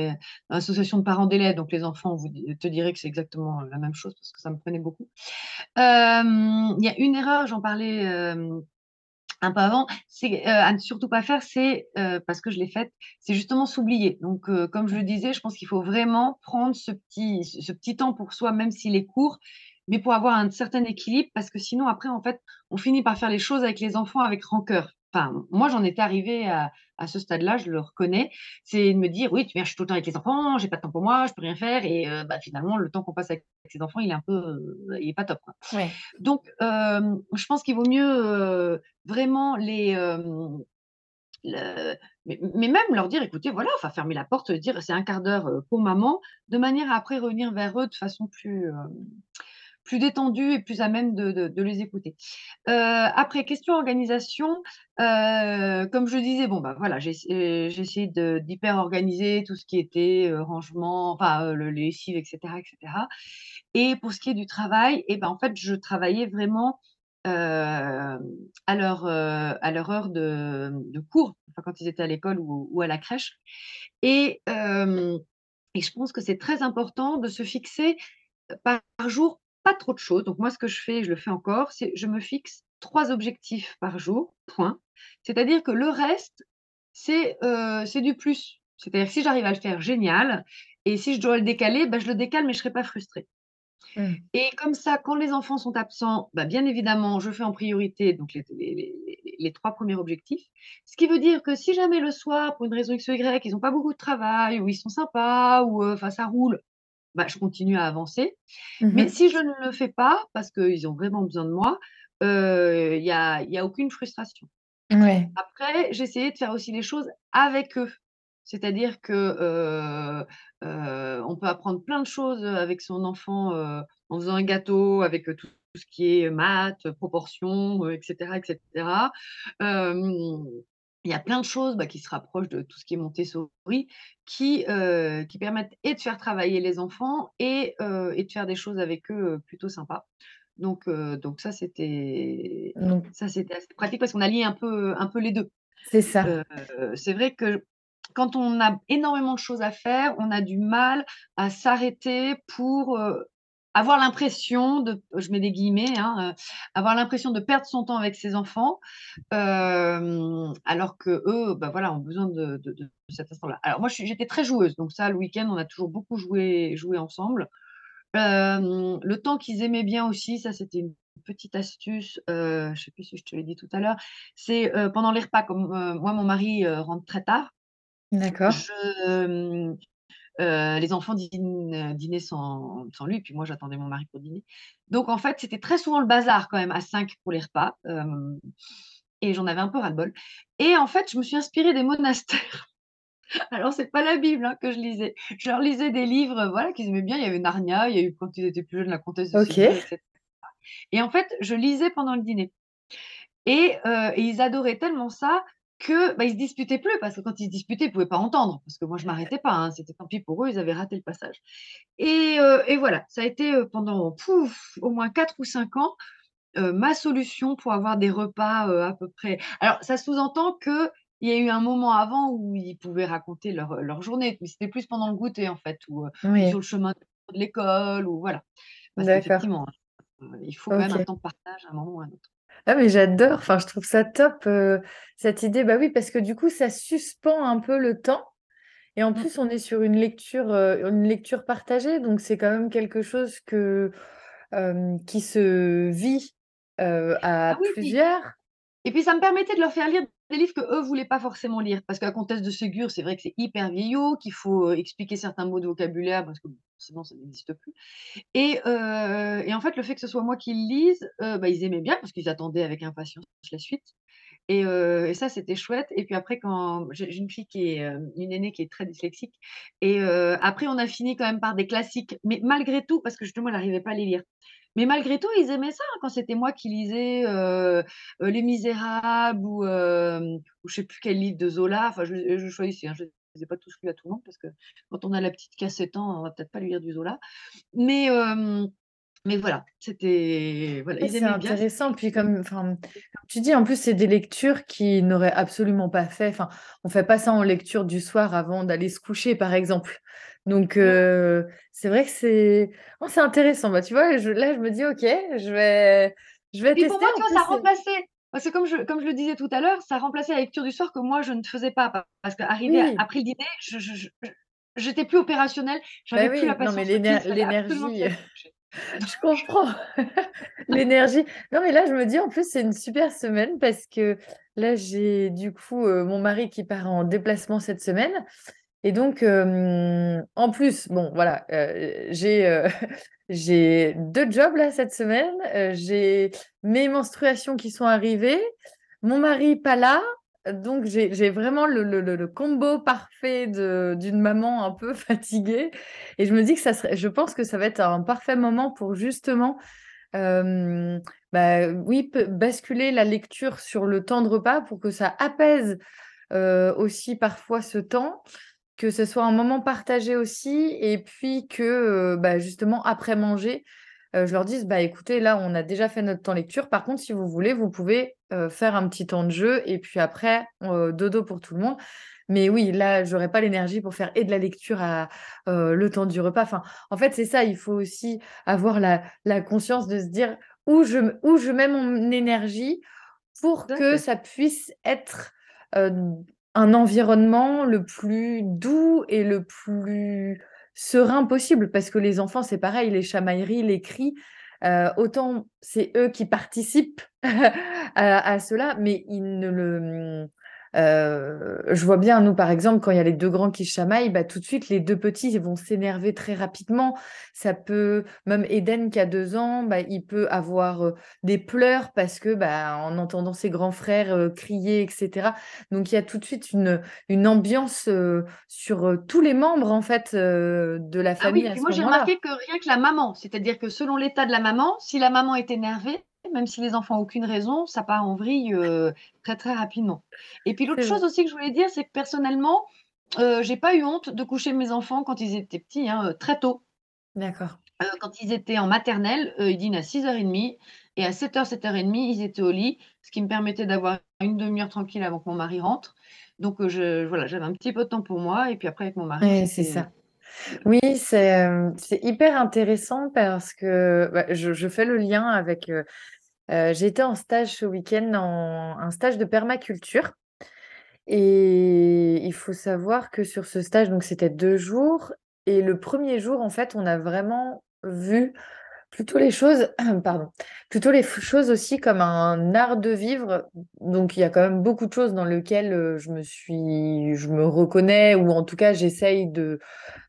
l'association de parents d'élèves, donc les enfants, vous te direz que c'est exactement la même chose parce que ça me prenait beaucoup. Euh, il y a une erreur, j'en parlais, euh, un peu avant, c'est, à ne surtout pas faire, c'est, parce que je l'ai faite, c'est justement s'oublier. Donc, comme je le disais, je pense qu'il faut vraiment prendre ce petit ce petit temps pour soi, même s'il est court mais pour avoir un certain équilibre, parce que sinon, après, en fait, on finit par faire les choses avec les enfants avec rancœur. Enfin, moi, j'en étais arrivée à, à ce stade-là, je le reconnais, c'est de me dire, oui, tu viens, je suis tout le temps avec les enfants, j'ai pas de temps pour moi, je peux rien faire, et euh, bah, finalement, le temps qu'on passe avec ses enfants, il est un peu, euh, il est pas top. Quoi. Ouais. Donc, euh, je pense qu'il vaut mieux vraiment les, le, mais, mais, même leur dire, écoutez, voilà, enfin fermer la porte, dire c'est un quart d'heure pour maman, de manière à après revenir vers eux de façon plus, plus détendu et plus à même de, de, les écouter. Euh, après, question organisation, euh, comme je disais, bon, bah voilà, j'ai essayé d'hyper organiser tout ce qui était euh, rangement, enfin, le lessive, etc., etc. Et pour ce qui est du travail, et eh ben, en fait, je travaillais vraiment à, leur, à leur heure de, de cours, enfin, quand ils étaient à l'école ou, ou, à la crèche. Et, et je pense que c'est très important de se fixer par jour pas trop de choses. Donc moi, ce que je fais, je le fais encore, c'est je me fixe trois objectifs par jour, point. C'est-à-dire que le reste, c'est euh, c'est du plus. C'est-à-dire si j'arrive à le faire, génial. Et si je dois le décaler, ben, je le décale, mais je ne serai pas frustrée. Mmh. Et comme ça, quand les enfants sont absents, bah, bien évidemment, je fais en priorité donc les, les, les, trois premiers objectifs. Ce qui veut dire que si jamais le soir, pour une raison X ou Y, ils n'ont pas beaucoup de travail, ou ils sont sympas, ou euh, enfin ça roule, bah, je continue à avancer. Mmh Mais si je ne le fais pas, parce qu'ils ont vraiment besoin de moi, il n'y a, y a aucune frustration. Ouais. Après, j'essayais de faire aussi les choses avec eux. C'est-à-dire que on peut apprendre plein de choses avec son enfant en faisant un gâteau, avec tout, ce qui est maths, proportions, etc., etc il y a plein de choses bah, qui se rapprochent de tout ce qui est Montessori, qui, euh, qui permettent et de faire travailler les enfants et, euh, et de faire des choses avec eux euh, plutôt sympas. Donc, donc ça, c'était ça c'était assez pratique parce qu'on a lié un peu, un peu les deux. C'est ça. c'est vrai que quand on a énormément de choses à faire, on a du mal à s'arrêter pour avoir l'impression de, je mets des guillemets, hein, avoir l'impression de perdre son temps avec ses enfants, alors que eux, bah voilà, ont besoin de, cet instant-là. Alors moi, j'étais très joueuse, donc ça, le week-end, on a toujours beaucoup joué, joué ensemble. le temps qu'ils aimaient bien aussi, ça c'était une petite astuce, je ne sais plus si je te l'ai dit tout à l'heure, c'est pendant les repas, comme moi, mon mari rentre très tard. D'accord. Les enfants dînaient sans, sans, lui, puis moi j'attendais mon mari pour dîner. Donc en fait, c'était très souvent le bazar quand même à 5 pour les repas. et j'en avais un peu ras-le-bol. Et en fait, je me suis inspirée des monastères. <laughs> Alors, c'est pas la Bible hein, que je lisais. Je leur lisais des livres voilà, qu'ils aimaient bien. Il y avait Narnia, il y a eu quand ils étaient plus jeunes, La Comtesse de okay. etc. Et en fait, je lisais pendant le dîner. Et, ils adoraient tellement ça que bah, ils se disputaient plus parce que quand ils se disputaient, ils pouvaient pas entendre parce que moi je m'arrêtais pas. Hein, c'était tant pis pour eux, ils avaient raté le passage. Et, voilà, ça a été pendant pouf, au moins 4 ou 5 ans ma solution pour avoir des repas à peu près. Alors ça sous-entend que il y a eu un moment avant où ils pouvaient raconter leur, leur journée, mais c'était plus pendant le goûter en fait, ou sur le chemin de l'école, ou voilà. Parce qu'effectivement, il faut quand même un temps de partage à un moment ou à un autre. Ah mais j'adore, enfin je trouve ça top cette idée. Bah oui, parce que du coup ça suspend un peu le temps. Et en mmh. plus, on est sur une lecture, une lecture partagée, donc c'est quand même quelque chose que, qui se vit à ah plusieurs. et puis ça me permettait de leur faire lire des livres que eux voulaient pas forcément lire parce que la comtesse de Ségur, c'est vrai que c'est hyper vieillot, qu'il faut expliquer certains mots de vocabulaire parce que sinon ça n'existe plus. Et, et, en fait, le fait que ce soit moi qui le lise, bah, ils aimaient bien parce qu'ils attendaient avec impatience la suite. Et, et ça, c'était chouette. Et puis après, quand j'ai une fille qui est une aînée qui est très dyslexique, et après on a fini quand même par des classiques, mais malgré tout, parce que justement, elle n'arrivait pas à les lire. Mais malgré tout, ils aimaient ça hein, quand c'était moi qui lisais Les Misérables ou, ou je sais plus quel livre de Zola. Enfin, je, je choisissais. Hein, je ne les ai pas tous lus à tout le monde parce que quand on a la petite cassette ans, on va peut-être pas lui lire du Zola. Mais mais voilà, c'était voilà, c'est intéressant. Puis comme, comme tu dis, en plus c'est des lectures qui n'auraient absolument pas fait. Enfin, on fait pas ça en lecture du soir avant d'aller se coucher, par exemple. Donc, c'est vrai que c'est oh, c'est intéressant. Bah, tu vois, je, là, je me dis, OK, je vais, je vais tester. pour moi, tu vois, ça remplaçait. Parce que comme je, comme je le disais tout à l'heure, ça remplaçait la lecture du soir que moi, je ne faisais pas. Parce qu'arrivé après le dîner, je, j'étais plus opérationnelle. J'avais bah plus la patience. Non, mais l'énergie. <laughs> je comprends. <laughs> l'énergie. Non, mais là, je me dis, en plus, c'est une super semaine parce que là, j'ai du coup mon mari qui part en déplacement cette semaine. Et donc, en plus, bon, voilà, j'ai <laughs> j'ai deux jobs là cette semaine. j'ai mes menstruations qui sont arrivées, mon mari pas là. Donc, j'ai vraiment le, combo parfait d'une maman un peu <laughs> fatiguée. Et je me dis que ça serait, je pense que ça va être un parfait moment pour justement, bah, oui, basculer la lecture sur le temps de repas pour que ça apaise aussi parfois ce temps que ce soit un moment partagé aussi, et puis que bah, justement après manger, je leur dise bah écoutez, là on a déjà fait notre temps lecture. Par contre, si vous voulez, vous pouvez faire un petit temps de jeu, et puis après dodo pour tout le monde. Mais oui, là, j'aurais pas l'énergie pour faire et de la lecture à le temps du repas. Enfin, en fait, c'est ça. Il faut aussi avoir la, la conscience de se dire où je, où je mets mon énergie pour que ça puisse être un environnement le plus doux et le plus serein possible parce que les enfants, c'est pareil, les chamailleries, les cris, autant c'est eux qui participent <laughs> à, à, cela, mais ils ne le, euh, je vois bien, nous, par exemple, quand il y a les deux grands qui chamaillent, bah, tout de suite, les deux petits vont s'énerver très rapidement. Ça peut, même Eden qui a deux ans, bah, il peut avoir euh, des pleurs parce que, bah, en entendant ses grands frères euh, crier, etc. Donc, il y a tout de suite une, une ambiance sur tous les membres, en fait, de la famille. Ah oui, moi, j'ai remarqué que rien que la maman, c'est-à-dire que selon l'état de la maman, si la maman est énervée, même si les enfants n'ont aucune raison, ça part en vrille très très rapidement. Et puis l'autre chose aussi que je voulais dire, c'est que personnellement, euh, j'ai pas eu honte de coucher mes enfants quand ils étaient petits, hein, très tôt. D'accord. quand ils étaient en maternelle, ils dînent à 6h30 et à 7h, 7h30, ils étaient au lit, ce qui me permettait d'avoir une demi-heure tranquille avant que mon mari rentre. Donc je, voilà, j'avais un petit peu de temps pour moi et puis après avec mon mari. c'est ça. Oui, c'est hyper intéressant parce que bah, je, fais le lien avec. J'étais en stage ce week-end, en un stage de permaculture. Et il faut savoir que sur ce stage, donc c'était deux jours. Et le premier jour, en fait, on a vraiment vu plutôt les choses, <clears throat> pardon, plutôt les choses aussi comme un art de vivre. Donc il y a quand même beaucoup de choses dans lesquelles je me suis, je me reconnais ou en tout cas j'essaye de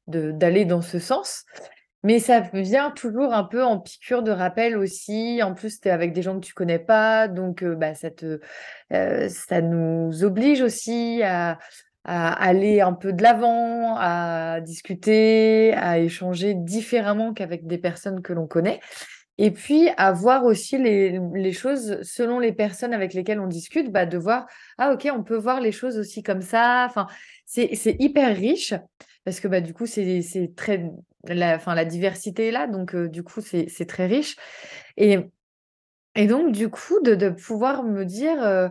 d'aller dans ce sens. Mais ça vient toujours un peu en piqûre de rappel aussi. En plus, tu es avec des gens que tu connais pas, donc bah, ça, nous oblige aussi à, aller un peu de l'avant, à discuter, à échanger différemment qu'avec des personnes que l'on connaît. Et puis, à voir aussi les, les, choses selon les personnes avec lesquelles on discute, bah, de voir, ah ok, on peut voir les choses aussi comme ça. Enfin, c'est hyper riche parce que bah, du coup, c'est très. La, enfin, la diversité est là, donc euh, du coup, c'est très riche. Et, et donc, du coup, de, de pouvoir me dire, euh,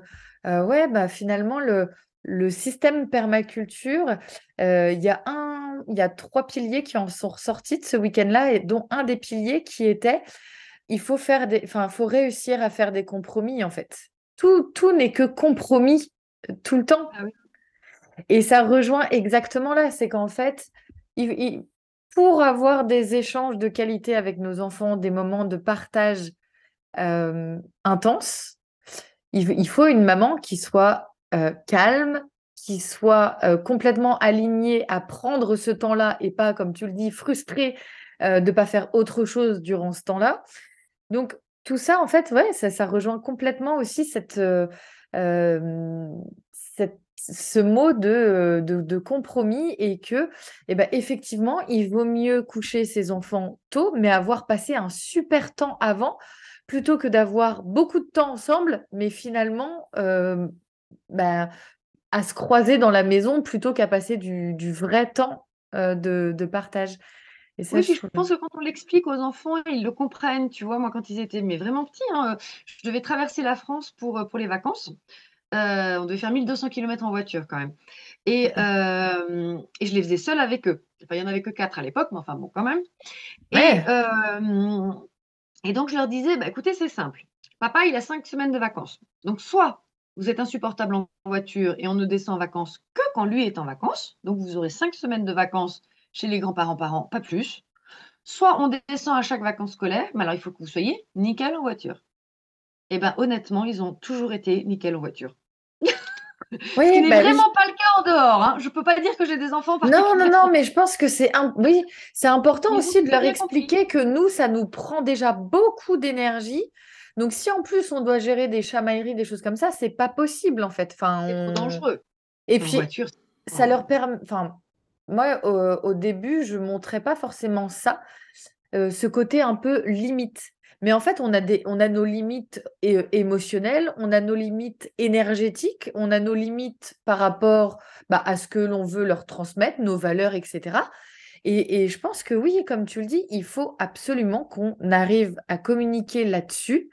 euh, ouais, bah, finalement, le, le système permaculture, il y a y a trois piliers qui en sont ressortis de ce week-end-là, et dont un des piliers qui était, il faut faire des, enfin, faut réussir à faire des compromis en fait. Tout, tout n'est que compromis tout le temps. Ah et ça rejoint exactement là, c'est qu'en fait, pour avoir des échanges de qualité avec nos enfants, des moments de partage intenses, il, faut une maman qui soit euh, calme, qui soit euh, complètement aligné à prendre ce temps-là et pas, comme tu le dis, frustré euh, de ne pas faire autre chose durant ce temps-là. Donc, tout ça, en fait, ouais, ça, rejoint complètement aussi cette ce mot de, de, compromis et que, eh ben, effectivement, il vaut mieux coucher ses enfants tôt, mais avoir passé un super temps avant plutôt que d'avoir beaucoup de temps ensemble, mais finalement, bah, à se croiser dans la maison plutôt qu'à passer du, vrai temps de, partage. Et oui, je, pense que quand on l'explique aux enfants, ils le comprennent. Tu vois, moi, quand ils étaient mais vraiment petits, hein, je devais traverser la France pour, pour les vacances. On devait faire 1200 km en voiture quand même. Et, et je les faisais seuls avec eux. il n'y en avait que quatre à l'époque, mais enfin bon, quand même. Et, et donc, je leur disais, bah, écoutez, c'est simple. Papa, il a cinq semaines de vacances. Donc, soit vous êtes insupportable en voiture et on ne descend en vacances que quand lui est en vacances. Donc, vous aurez cinq semaines de vacances chez les grands-parents parents, pas plus. Soit on descend à chaque vacances scolaires, mais alors il faut que vous soyez nickel en voiture. Eh bien, honnêtement, ils ont toujours été nickel en voiture. Oui, Ce qui n'est bah vraiment pas le cas en dehors. Hein. Je ne peux pas dire que j'ai des enfants. Non, non, non, mais je pense que c'est oui, c'est important aussi de leur expliquer que nous, ça nous prend déjà beaucoup d'énergie donc, si en plus on doit gérer des chamailleries, des choses comme ça, c'est pas possible en fait. Enfin, C'est trop dangereux. Et puis, ça leur permet. Enfin, moi, au, début, je montrais pas forcément ça, euh, ce côté un peu limite. Mais en fait, on a, des, on a nos limites émotionnelles, on a nos limites énergétiques, on a nos limites par rapport bah, à ce que l'on veut leur transmettre, nos valeurs, etc. Et, et, je pense que oui, comme tu le dis, il faut absolument qu'on arrive à communiquer là-dessus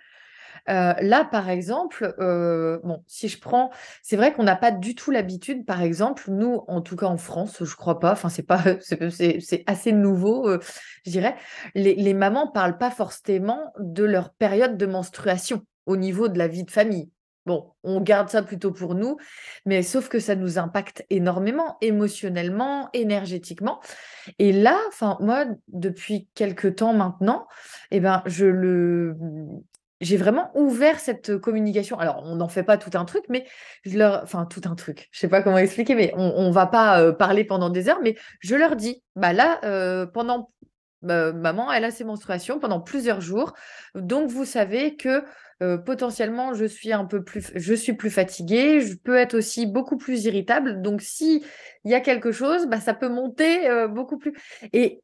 là, par exemple, bon, si je prends, c'est vrai qu'on n'a pas du tout l'habitude, par exemple, nous, en tout cas en France, je crois pas, enfin, c'est pas, <laughs> c'est assez nouveau, je dirais, les, mamans parlent pas forcément de leur période de menstruation au niveau de la vie de famille. Bon, on garde ça plutôt pour nous, mais sauf que ça nous impacte énormément émotionnellement, énergétiquement. Et là, enfin moi, depuis quelques temps maintenant, eh ben, je le, j'ai vraiment ouvert cette communication. Alors, on n'en fait pas tout un truc, mais je leur, enfin tout un truc. Je sais pas comment expliquer, mais on, ne va pas parler pendant des heures, mais je leur dis, bah là, pendant maman, elle a ses menstruations pendant plusieurs jours, donc vous savez que potentiellement je suis un peu plus, je suis plus fatiguée, je peux être aussi beaucoup plus irritable. Donc si il y a quelque chose, bah ça peut monter beaucoup plus. Et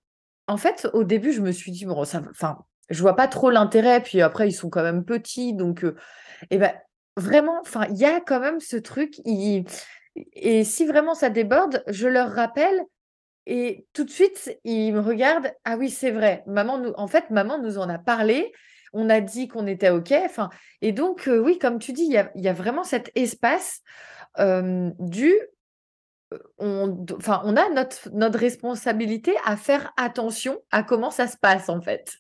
en fait, au début, je me suis dit bon, ça, enfin je vois pas trop l'intérêt. Puis après, ils sont quand même petits, donc et ben vraiment, enfin, il y a quand même ce truc. Et si vraiment ça déborde, je leur rappelle. Et tout de suite, ils me regardent. Ah oui, c'est vrai. Maman, nous... en fait, maman nous en a parlé. On a dit qu'on était OK. Enfin, et donc, oui, comme tu dis, il y a, vraiment cet espace du on, enfin, on a notre, notre responsabilité à faire attention à comment ça se passe en fait.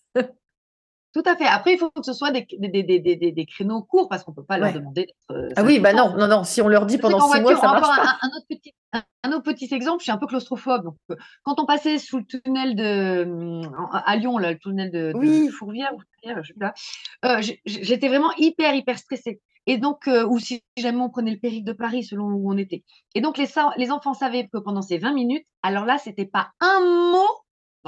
Tout à fait. Après, il faut que ce soit des, des, des, des, des créneaux courts parce qu'on ne peut pas leur demander d'être. Euh, ah oui, bah non, non, non. Si on leur dit pendant six mois, ça marche pas. Un, autre petit, un, autre petit exemple, je suis un peu claustrophobe. Donc, euh, quand on passait sous le tunnel de à Lyon, là, le tunnel de, oui. Fourvière, euh, j'étais vraiment hyper, hyper stressée. Et donc, ou si jamais on prenait le périple de Paris selon où on était. Et donc, les, les enfants savaient que pendant ces 20 minutes, alors là, c'était pas un mot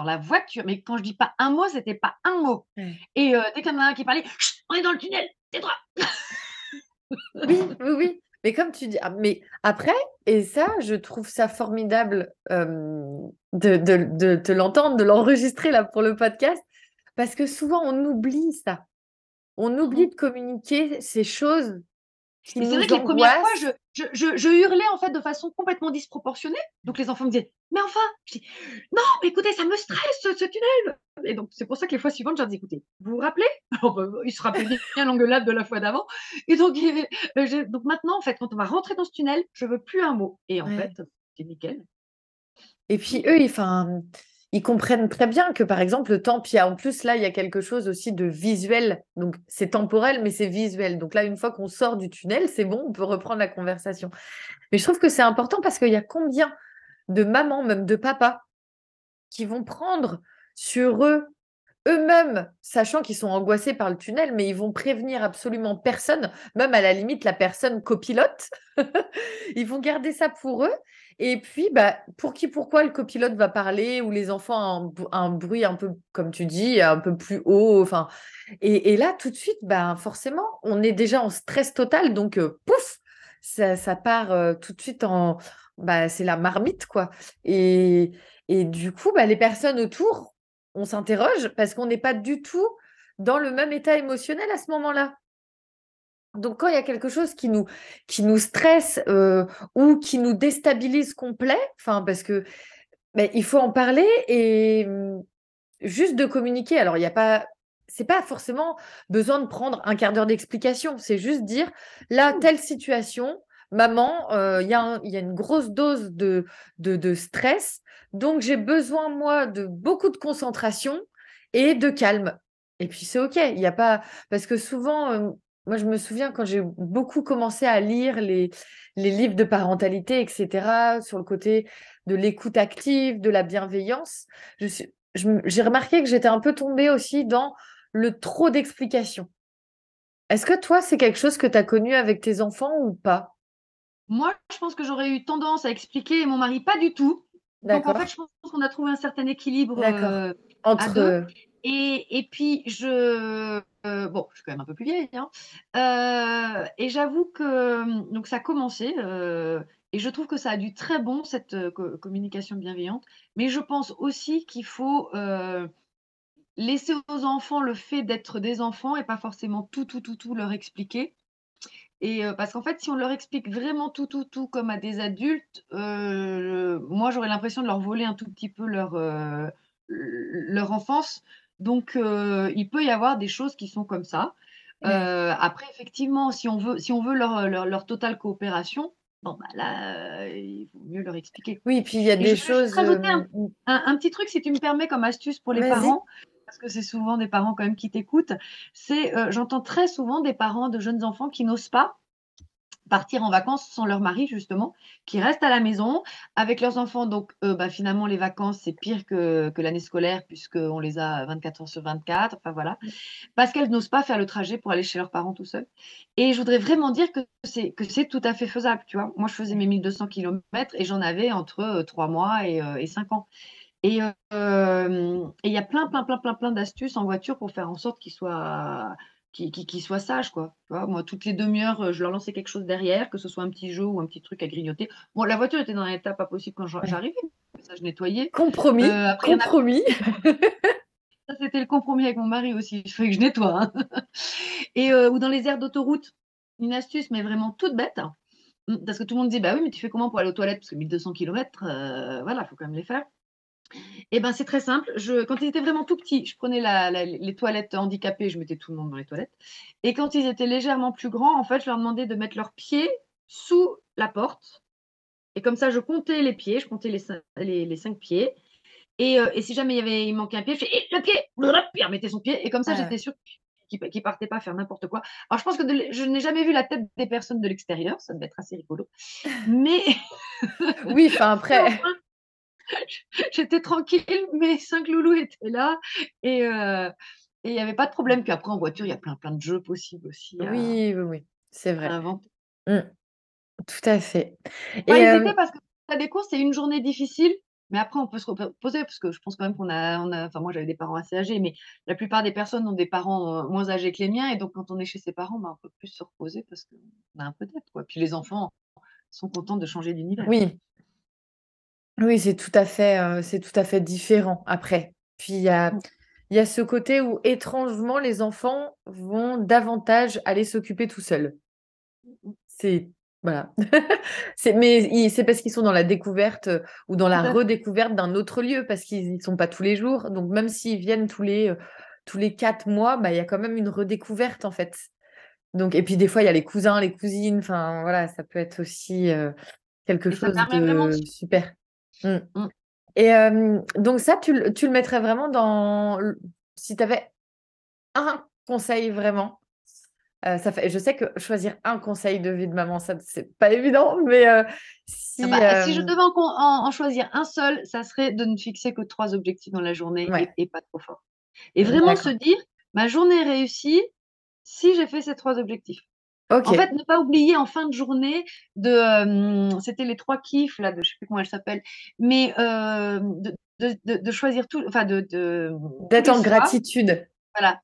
dans la voiture. Mais quand je dis pas un mot, c'était pas un mot. Et euh, dès qu'il y en a un qui parlait, on est dans le tunnel, t'es droit. <laughs> oui, oui, oui. Mais comme tu dis, ah, mais après, et ça, je trouve ça formidable de, de, te l'entendre, de l'enregistrer là pour le podcast, parce que souvent on oublie ça. On oublie mmh de communiquer ces choses c'est vrai que les premières fois, je, je, je, hurlais en fait de façon complètement disproportionnée. Donc les enfants me disaient, mais enfin, je dis, non, mais écoutez, ça me stresse ce, tunnel. Et donc c'est pour ça que les fois suivantes, je leur dis, écoutez, vous vous rappelez? Bah, Ils se rappelaient <laughs> bien l'engueulade de la fois d'avant. Et donc, euh, donc maintenant, en fait, quand on va rentrer dans ce tunnel, je veux plus un mot. Et en fait, c'est nickel. Et puis eux, enfin, ils comprennent très bien que, par exemple, le temps, puis en plus, là, il y a quelque chose aussi de visuel. Donc, c'est temporel, mais c'est visuel. Donc là, une fois qu'on sort du tunnel, c'est bon, on peut reprendre la conversation. Mais je trouve que c'est important parce qu'il y a combien de mamans, même de papas, qui vont prendre sur eux eux-mêmes, sachant qu'ils sont angoissés par le tunnel, mais ils vont prévenir absolument personne, même à la limite la personne copilote. <laughs> ils vont garder ça pour eux. Et puis, bah, pour qui, pourquoi le copilote va parler ou les enfants ont un, bruit un peu, comme tu dis, un peu plus haut. Et, là, tout de suite, bah, forcément, on est déjà en stress total. Donc, euh, pouf, ça, part euh, tout de suite en. Bah, c'est la marmite, quoi. Et, et du coup, bah, les personnes autour on s'interroge parce qu'on n'est pas du tout dans le même état émotionnel à ce moment-là. Donc quand il y a quelque chose qui nous, qui nous stresse euh, ou qui nous déstabilise complet, enfin parce que ben, il faut en parler et mmh, juste de communiquer. Alors il n'y a pas, c'est pas forcément besoin de prendre un quart d'heure d'explication. C'est juste dire là telle situation, maman, euh, il y, a une grosse dose de, de stress. Donc, j'ai besoin, moi, de beaucoup de concentration et de calme. Et puis, c'est OK. Il n'y a pas. Parce que souvent, euh, moi, je me souviens quand j'ai beaucoup commencé à lire les, les livres de parentalité, etc., sur le côté de l'écoute active, de la bienveillance, j'ai remarqué que j'étais un peu tombée aussi dans le trop d'explications. Est-ce que toi, c'est quelque chose que tu as connu avec tes enfants ou pas? Moi, je pense que j'aurais eu tendance à expliquer, et mon mari, pas du tout. Donc en fait, je pense qu'on a trouvé un certain équilibre euh, entre. Deux. Et, puis, je. Euh, bon, je suis quand même un peu plus vieille. Hein, euh, et j'avoue que donc ça a commencé. et je trouve que ça a du très bon, cette communication bienveillante. Mais je pense aussi qu'il faut laisser aux enfants le fait d'être des enfants et pas forcément tout, tout, tout, tout leur expliquer. Et parce qu'en fait, si on leur explique vraiment tout, tout, tout comme à des adultes, moi, j'aurais l'impression de leur voler un tout petit peu leur, leur enfance. Donc, il peut y avoir des choses qui sont comme ça. après, effectivement, si on veut, si on veut leur, leur, totale coopération, bon, bah là, il vaut mieux leur expliquer. Oui, puis il y a des choses. un, un, petit truc, si tu me permets, comme astuce pour les parents parce que c'est souvent des parents quand même qui t'écoutent, c'est euh, j'entends très souvent des parents de jeunes enfants qui n'osent pas partir en vacances sans leur mari, justement, qui restent à la maison avec leurs enfants. Donc, euh, bah, finalement, les vacances, c'est pire que, l'année scolaire, puisqu'on les a 24 heures sur 24. Enfin, voilà. Parce qu'elles n'osent pas faire le trajet pour aller chez leurs parents tout seuls. Et je voudrais vraiment dire que c'est, que c'est tout à fait faisable. Tu vois, moi, je faisais mes 1200 km et j'en avais entre 3 euh, mois et, et 5 ans. Et il y a plein, plein, plein, plein, plein d'astuces en voiture pour faire en sorte qu'ils soient, qu'ils, soient sages, quoi. moi, toutes les demi-heures, je leur lançais quelque chose derrière, que ce soit un petit jeu ou un petit truc à grignoter. Bon, la voiture était dans un état pas possible quand j'arrivais. Ça, je nettoyais. Compromis. compromis. <laughs> Ça, c'était le compromis avec mon mari aussi. Il fallait que je nettoie. Hein. Et ou dans les aires d'autoroute, une astuce, mais vraiment toute bête. Hein. Parce que tout le monde dit, bah oui, mais tu fais comment pour aller aux toilettes? Parce que 1200 km, voilà, il faut quand même les faire. Eh ben, c'est très simple. Je, quand ils étaient vraiment tout petits, je prenais les toilettes handicapées, je mettais tout le monde dans les toilettes. Et quand ils étaient légèrement plus grands, en fait, je leur demandais de mettre leurs pieds sous la porte Et comme ça, je comptais les pieds, je comptais les, les, cinq pieds. Et, et, si jamais il, y avait, il manquait un pied, je fais le pied, il remettait son pied. Et comme ça, j'étais sûre qu'il ne partait pas faire n'importe quoi. Alors, je pense que je n'ai jamais vu la tête des personnes de l'extérieur, ça devait être assez rigolo. Mais. oui, enfin, <laughs> après. <laughs> J'étais tranquille, mes cinq loulous étaient là. Et. Et il n'y avait pas de problème. Puis après, en voiture, il y a plein, plein de jeux possibles aussi. Oui, oui, oui, c'est vrai. Mmh. Tout à fait. Et parce que as des courses, c'est une journée difficile, mais après, on peut se reposer parce que je pense quand même qu'on a, on a enfin, moi, j'avais des parents assez âgés, mais la plupart des personnes ont des parents moins âgés que les miens. Et donc, quand on est chez ses parents, bah, on peut plus se reposer parce qu'on a un peu quoi. Puis les enfants sont contents de changer d'univers. Oui. Oui, c'est tout à fait, c'est tout à fait différent après. Puis il y a, mmh. Il y a ce côté où, étrangement, les enfants vont davantage aller s'occuper tout seuls. C'est voilà. <laughs> c'est mais c'est parce qu'ils sont dans la découverte ou dans la redécouverte d'un autre lieu parce qu'ils ne sont pas tous les jours. Donc même s'ils viennent tous les euh, tous les quatre mois, bah il y a quand même une redécouverte en fait. Donc et puis des fois il y a les cousins, les cousines. Enfin voilà, ça peut être aussi quelque chose de super. Mmh. Mmh. Et donc ça, tu, le mettrais vraiment dans... Si tu avais un conseil vraiment, ça fait, je sais que choisir un conseil de vie de maman, ça c'est pas évident, mais si, ah bah, si je devais en, choisir un seul, ça serait de ne fixer que trois objectifs dans la journée et, pas trop fort. Et vraiment se dire, ma journée est réussie si j'ai fait ces trois objectifs. En fait, ne pas oublier en fin de journée de, c'était les trois kiffs là, de je sais plus comment elle s'appelle, mais de, choisir tout, enfin de d'être en gratitude. Voilà,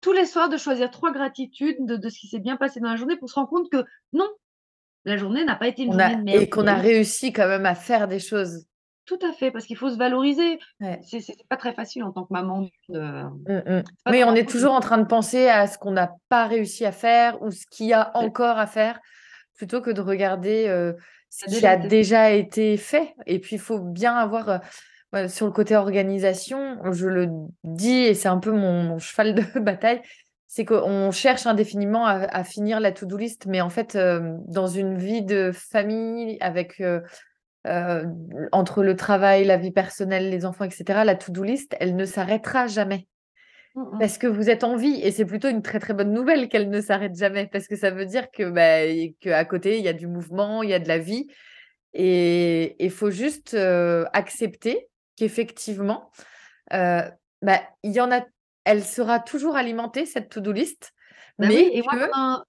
tous les soirs de choisir trois gratitudes de, ce qui s'est bien passé dans la journée pour se rendre compte que non, la journée n'a pas été une journée de merde. Et qu'on a réussi quand même à faire des choses. Tout à fait, parce qu'il faut se valoriser. Ce C'est pas très facile en tant que maman. De... Mmh, mmh. Mais on est toujours en train de penser à ce qu'on n'a pas réussi à faire ou ce qu'il y a encore à faire, plutôt que de regarder euh, ce qui a déjà été fait. Et puis, il faut bien avoir, euh, sur le côté organisation, je le dis, et c'est un peu mon, cheval de <laughs> bataille, c'est qu'on cherche indéfiniment à, finir la to-do list, mais en fait, euh, dans une vie de famille avec euh, entre le travail, la vie personnelle, les enfants, etc., la to-do list, elle ne s'arrêtera jamais. Mmh, mmh. Parce que vous êtes en vie et c'est plutôt une très très bonne nouvelle qu'elle ne s'arrête jamais parce que ça veut dire que bah, qu'à côté il y a du mouvement, il y a de la vie et il faut juste euh, accepter qu'effectivement euh, bah, il y en a, elle sera toujours alimentée cette to-do list, bah mais et moi,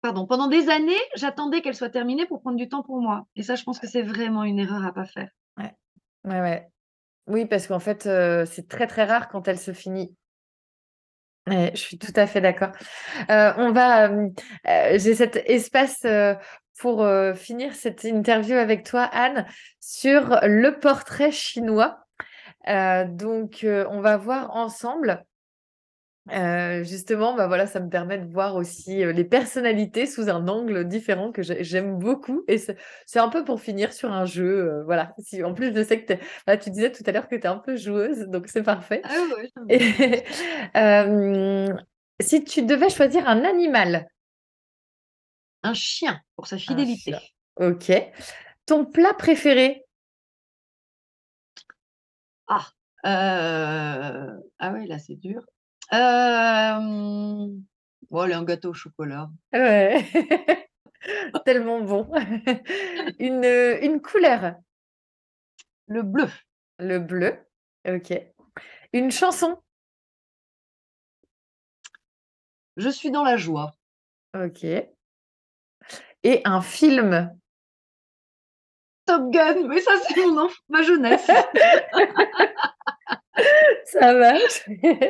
pardon, pendant des années, j'attendais qu'elle soit terminée pour prendre du temps pour moi. Et ça, je pense que c'est vraiment une erreur à pas faire. Ouais, ouais, ouais. Oui, parce qu'en fait, euh, c'est très très rare quand elle se finit. je suis tout à fait d'accord. Euh, on va, euh, j'ai cet espace pour finir cette interview avec toi, Anne, sur le portrait chinois. donc, on va voir ensemble justement, bah voilà, ça me permet de voir aussi les personnalités sous un angle différent que j'aime beaucoup. Et c'est un peu pour finir sur un jeu. voilà. Si, en plus, je sais que tu disais tout à l'heure que tu es un peu joueuse, donc c'est parfait. Ah <laughs> si tu devais choisir un animal. Un chien, pour sa fidélité. Ok. Ton plat préféré? Ah, ah ouais, là c'est dur. Euh... Bon, un gâteau au chocolat. Ouais. <laughs> Tellement bon. <laughs> une, une couleur. Le bleu. Le bleu. Ok. Une chanson. Je suis dans la joie. Ok. Et un film. Top Gun, mais ça c'est mon enfant, ma jeunesse. <laughs> <laughs> Ça marche.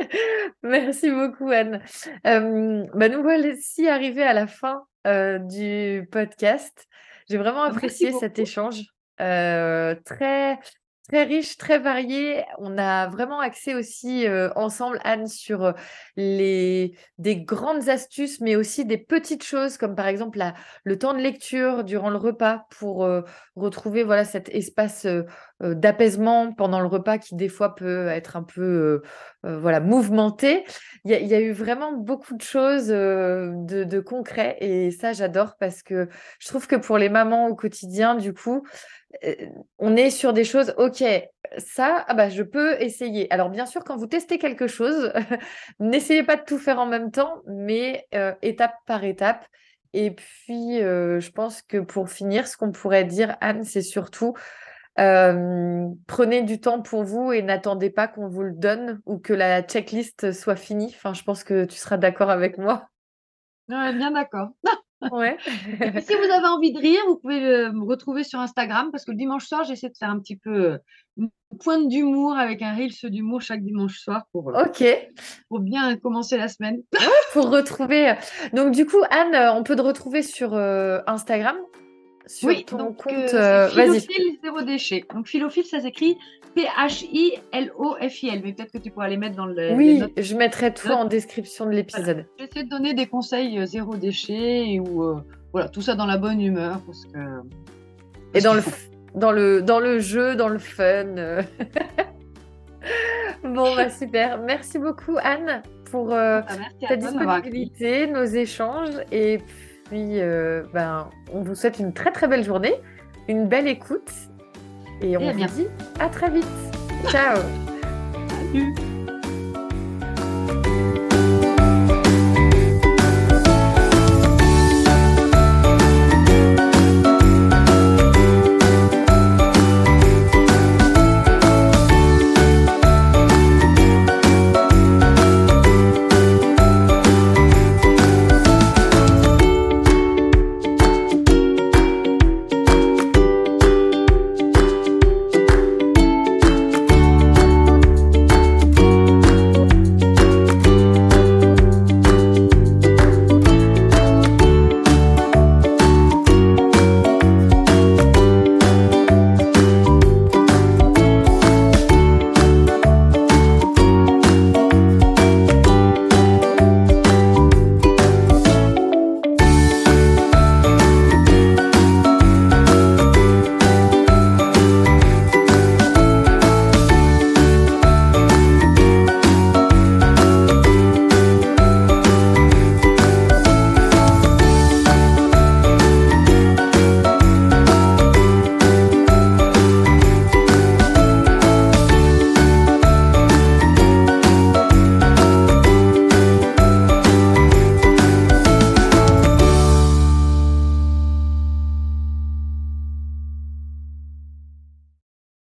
<laughs> Merci beaucoup, Anne. bah nous voici arrivés à la fin du podcast. J'ai vraiment apprécié cet échange. très, très riche, très varié. On a vraiment axé aussi ensemble, Anne, sur les, des grandes astuces, mais aussi des petites choses, comme par exemple la, le temps de lecture durant le repas pour retrouver voilà, cet espace d'apaisement pendant le repas qui des fois peut être un peu voilà mouvementé. Il y, a eu vraiment beaucoup de choses de, de, concret et ça j'adore parce que je trouve que pour les mamans au quotidien du coup on est sur des choses, ok, ça, ah bah, je peux essayer. Alors bien sûr, quand vous testez quelque chose, <laughs> n'essayez pas de tout faire en même temps, mais étape par étape. Et puis, je pense que pour finir, ce qu'on pourrait dire, Anne, c'est surtout prenez du temps pour vous et n'attendez pas qu'on vous le donne ou que la checklist soit finie. Enfin, je pense que tu seras d'accord avec moi. bien d'accord. <laughs> Ouais. si vous avez envie de rire, vous pouvez me retrouver sur Instagram parce que le dimanche soir, j'essaie de faire un petit peu une pointe d'humour avec un reel d'humour chaque dimanche soir pour, ok pour bien commencer la semaine. pour retrouver. Donc, du coup, Anne, on peut te retrouver sur Instagram sur oui, ton donc, compte. Euh, philophile zéro déchet. Donc philophile, ça s'écrit P-H-I-L-O-F-I-L. Mais peut-être que tu pourras les mettre dans le. Oui, je mettrai tout en description de l'épisode. J'essaie de donner des conseils euh, zéro déchet ou euh, voilà tout ça dans la bonne humeur parce que. Et dans le, dans le dans le jeu, dans le fun. <laughs> bon bah super. Merci beaucoup Anne pour euh, bah, ta disponibilité, nos échanges et puis ben on vous souhaite une très très belle journée, une belle écoute et on vous dit à très vite. Ciao. <laughs> Salut.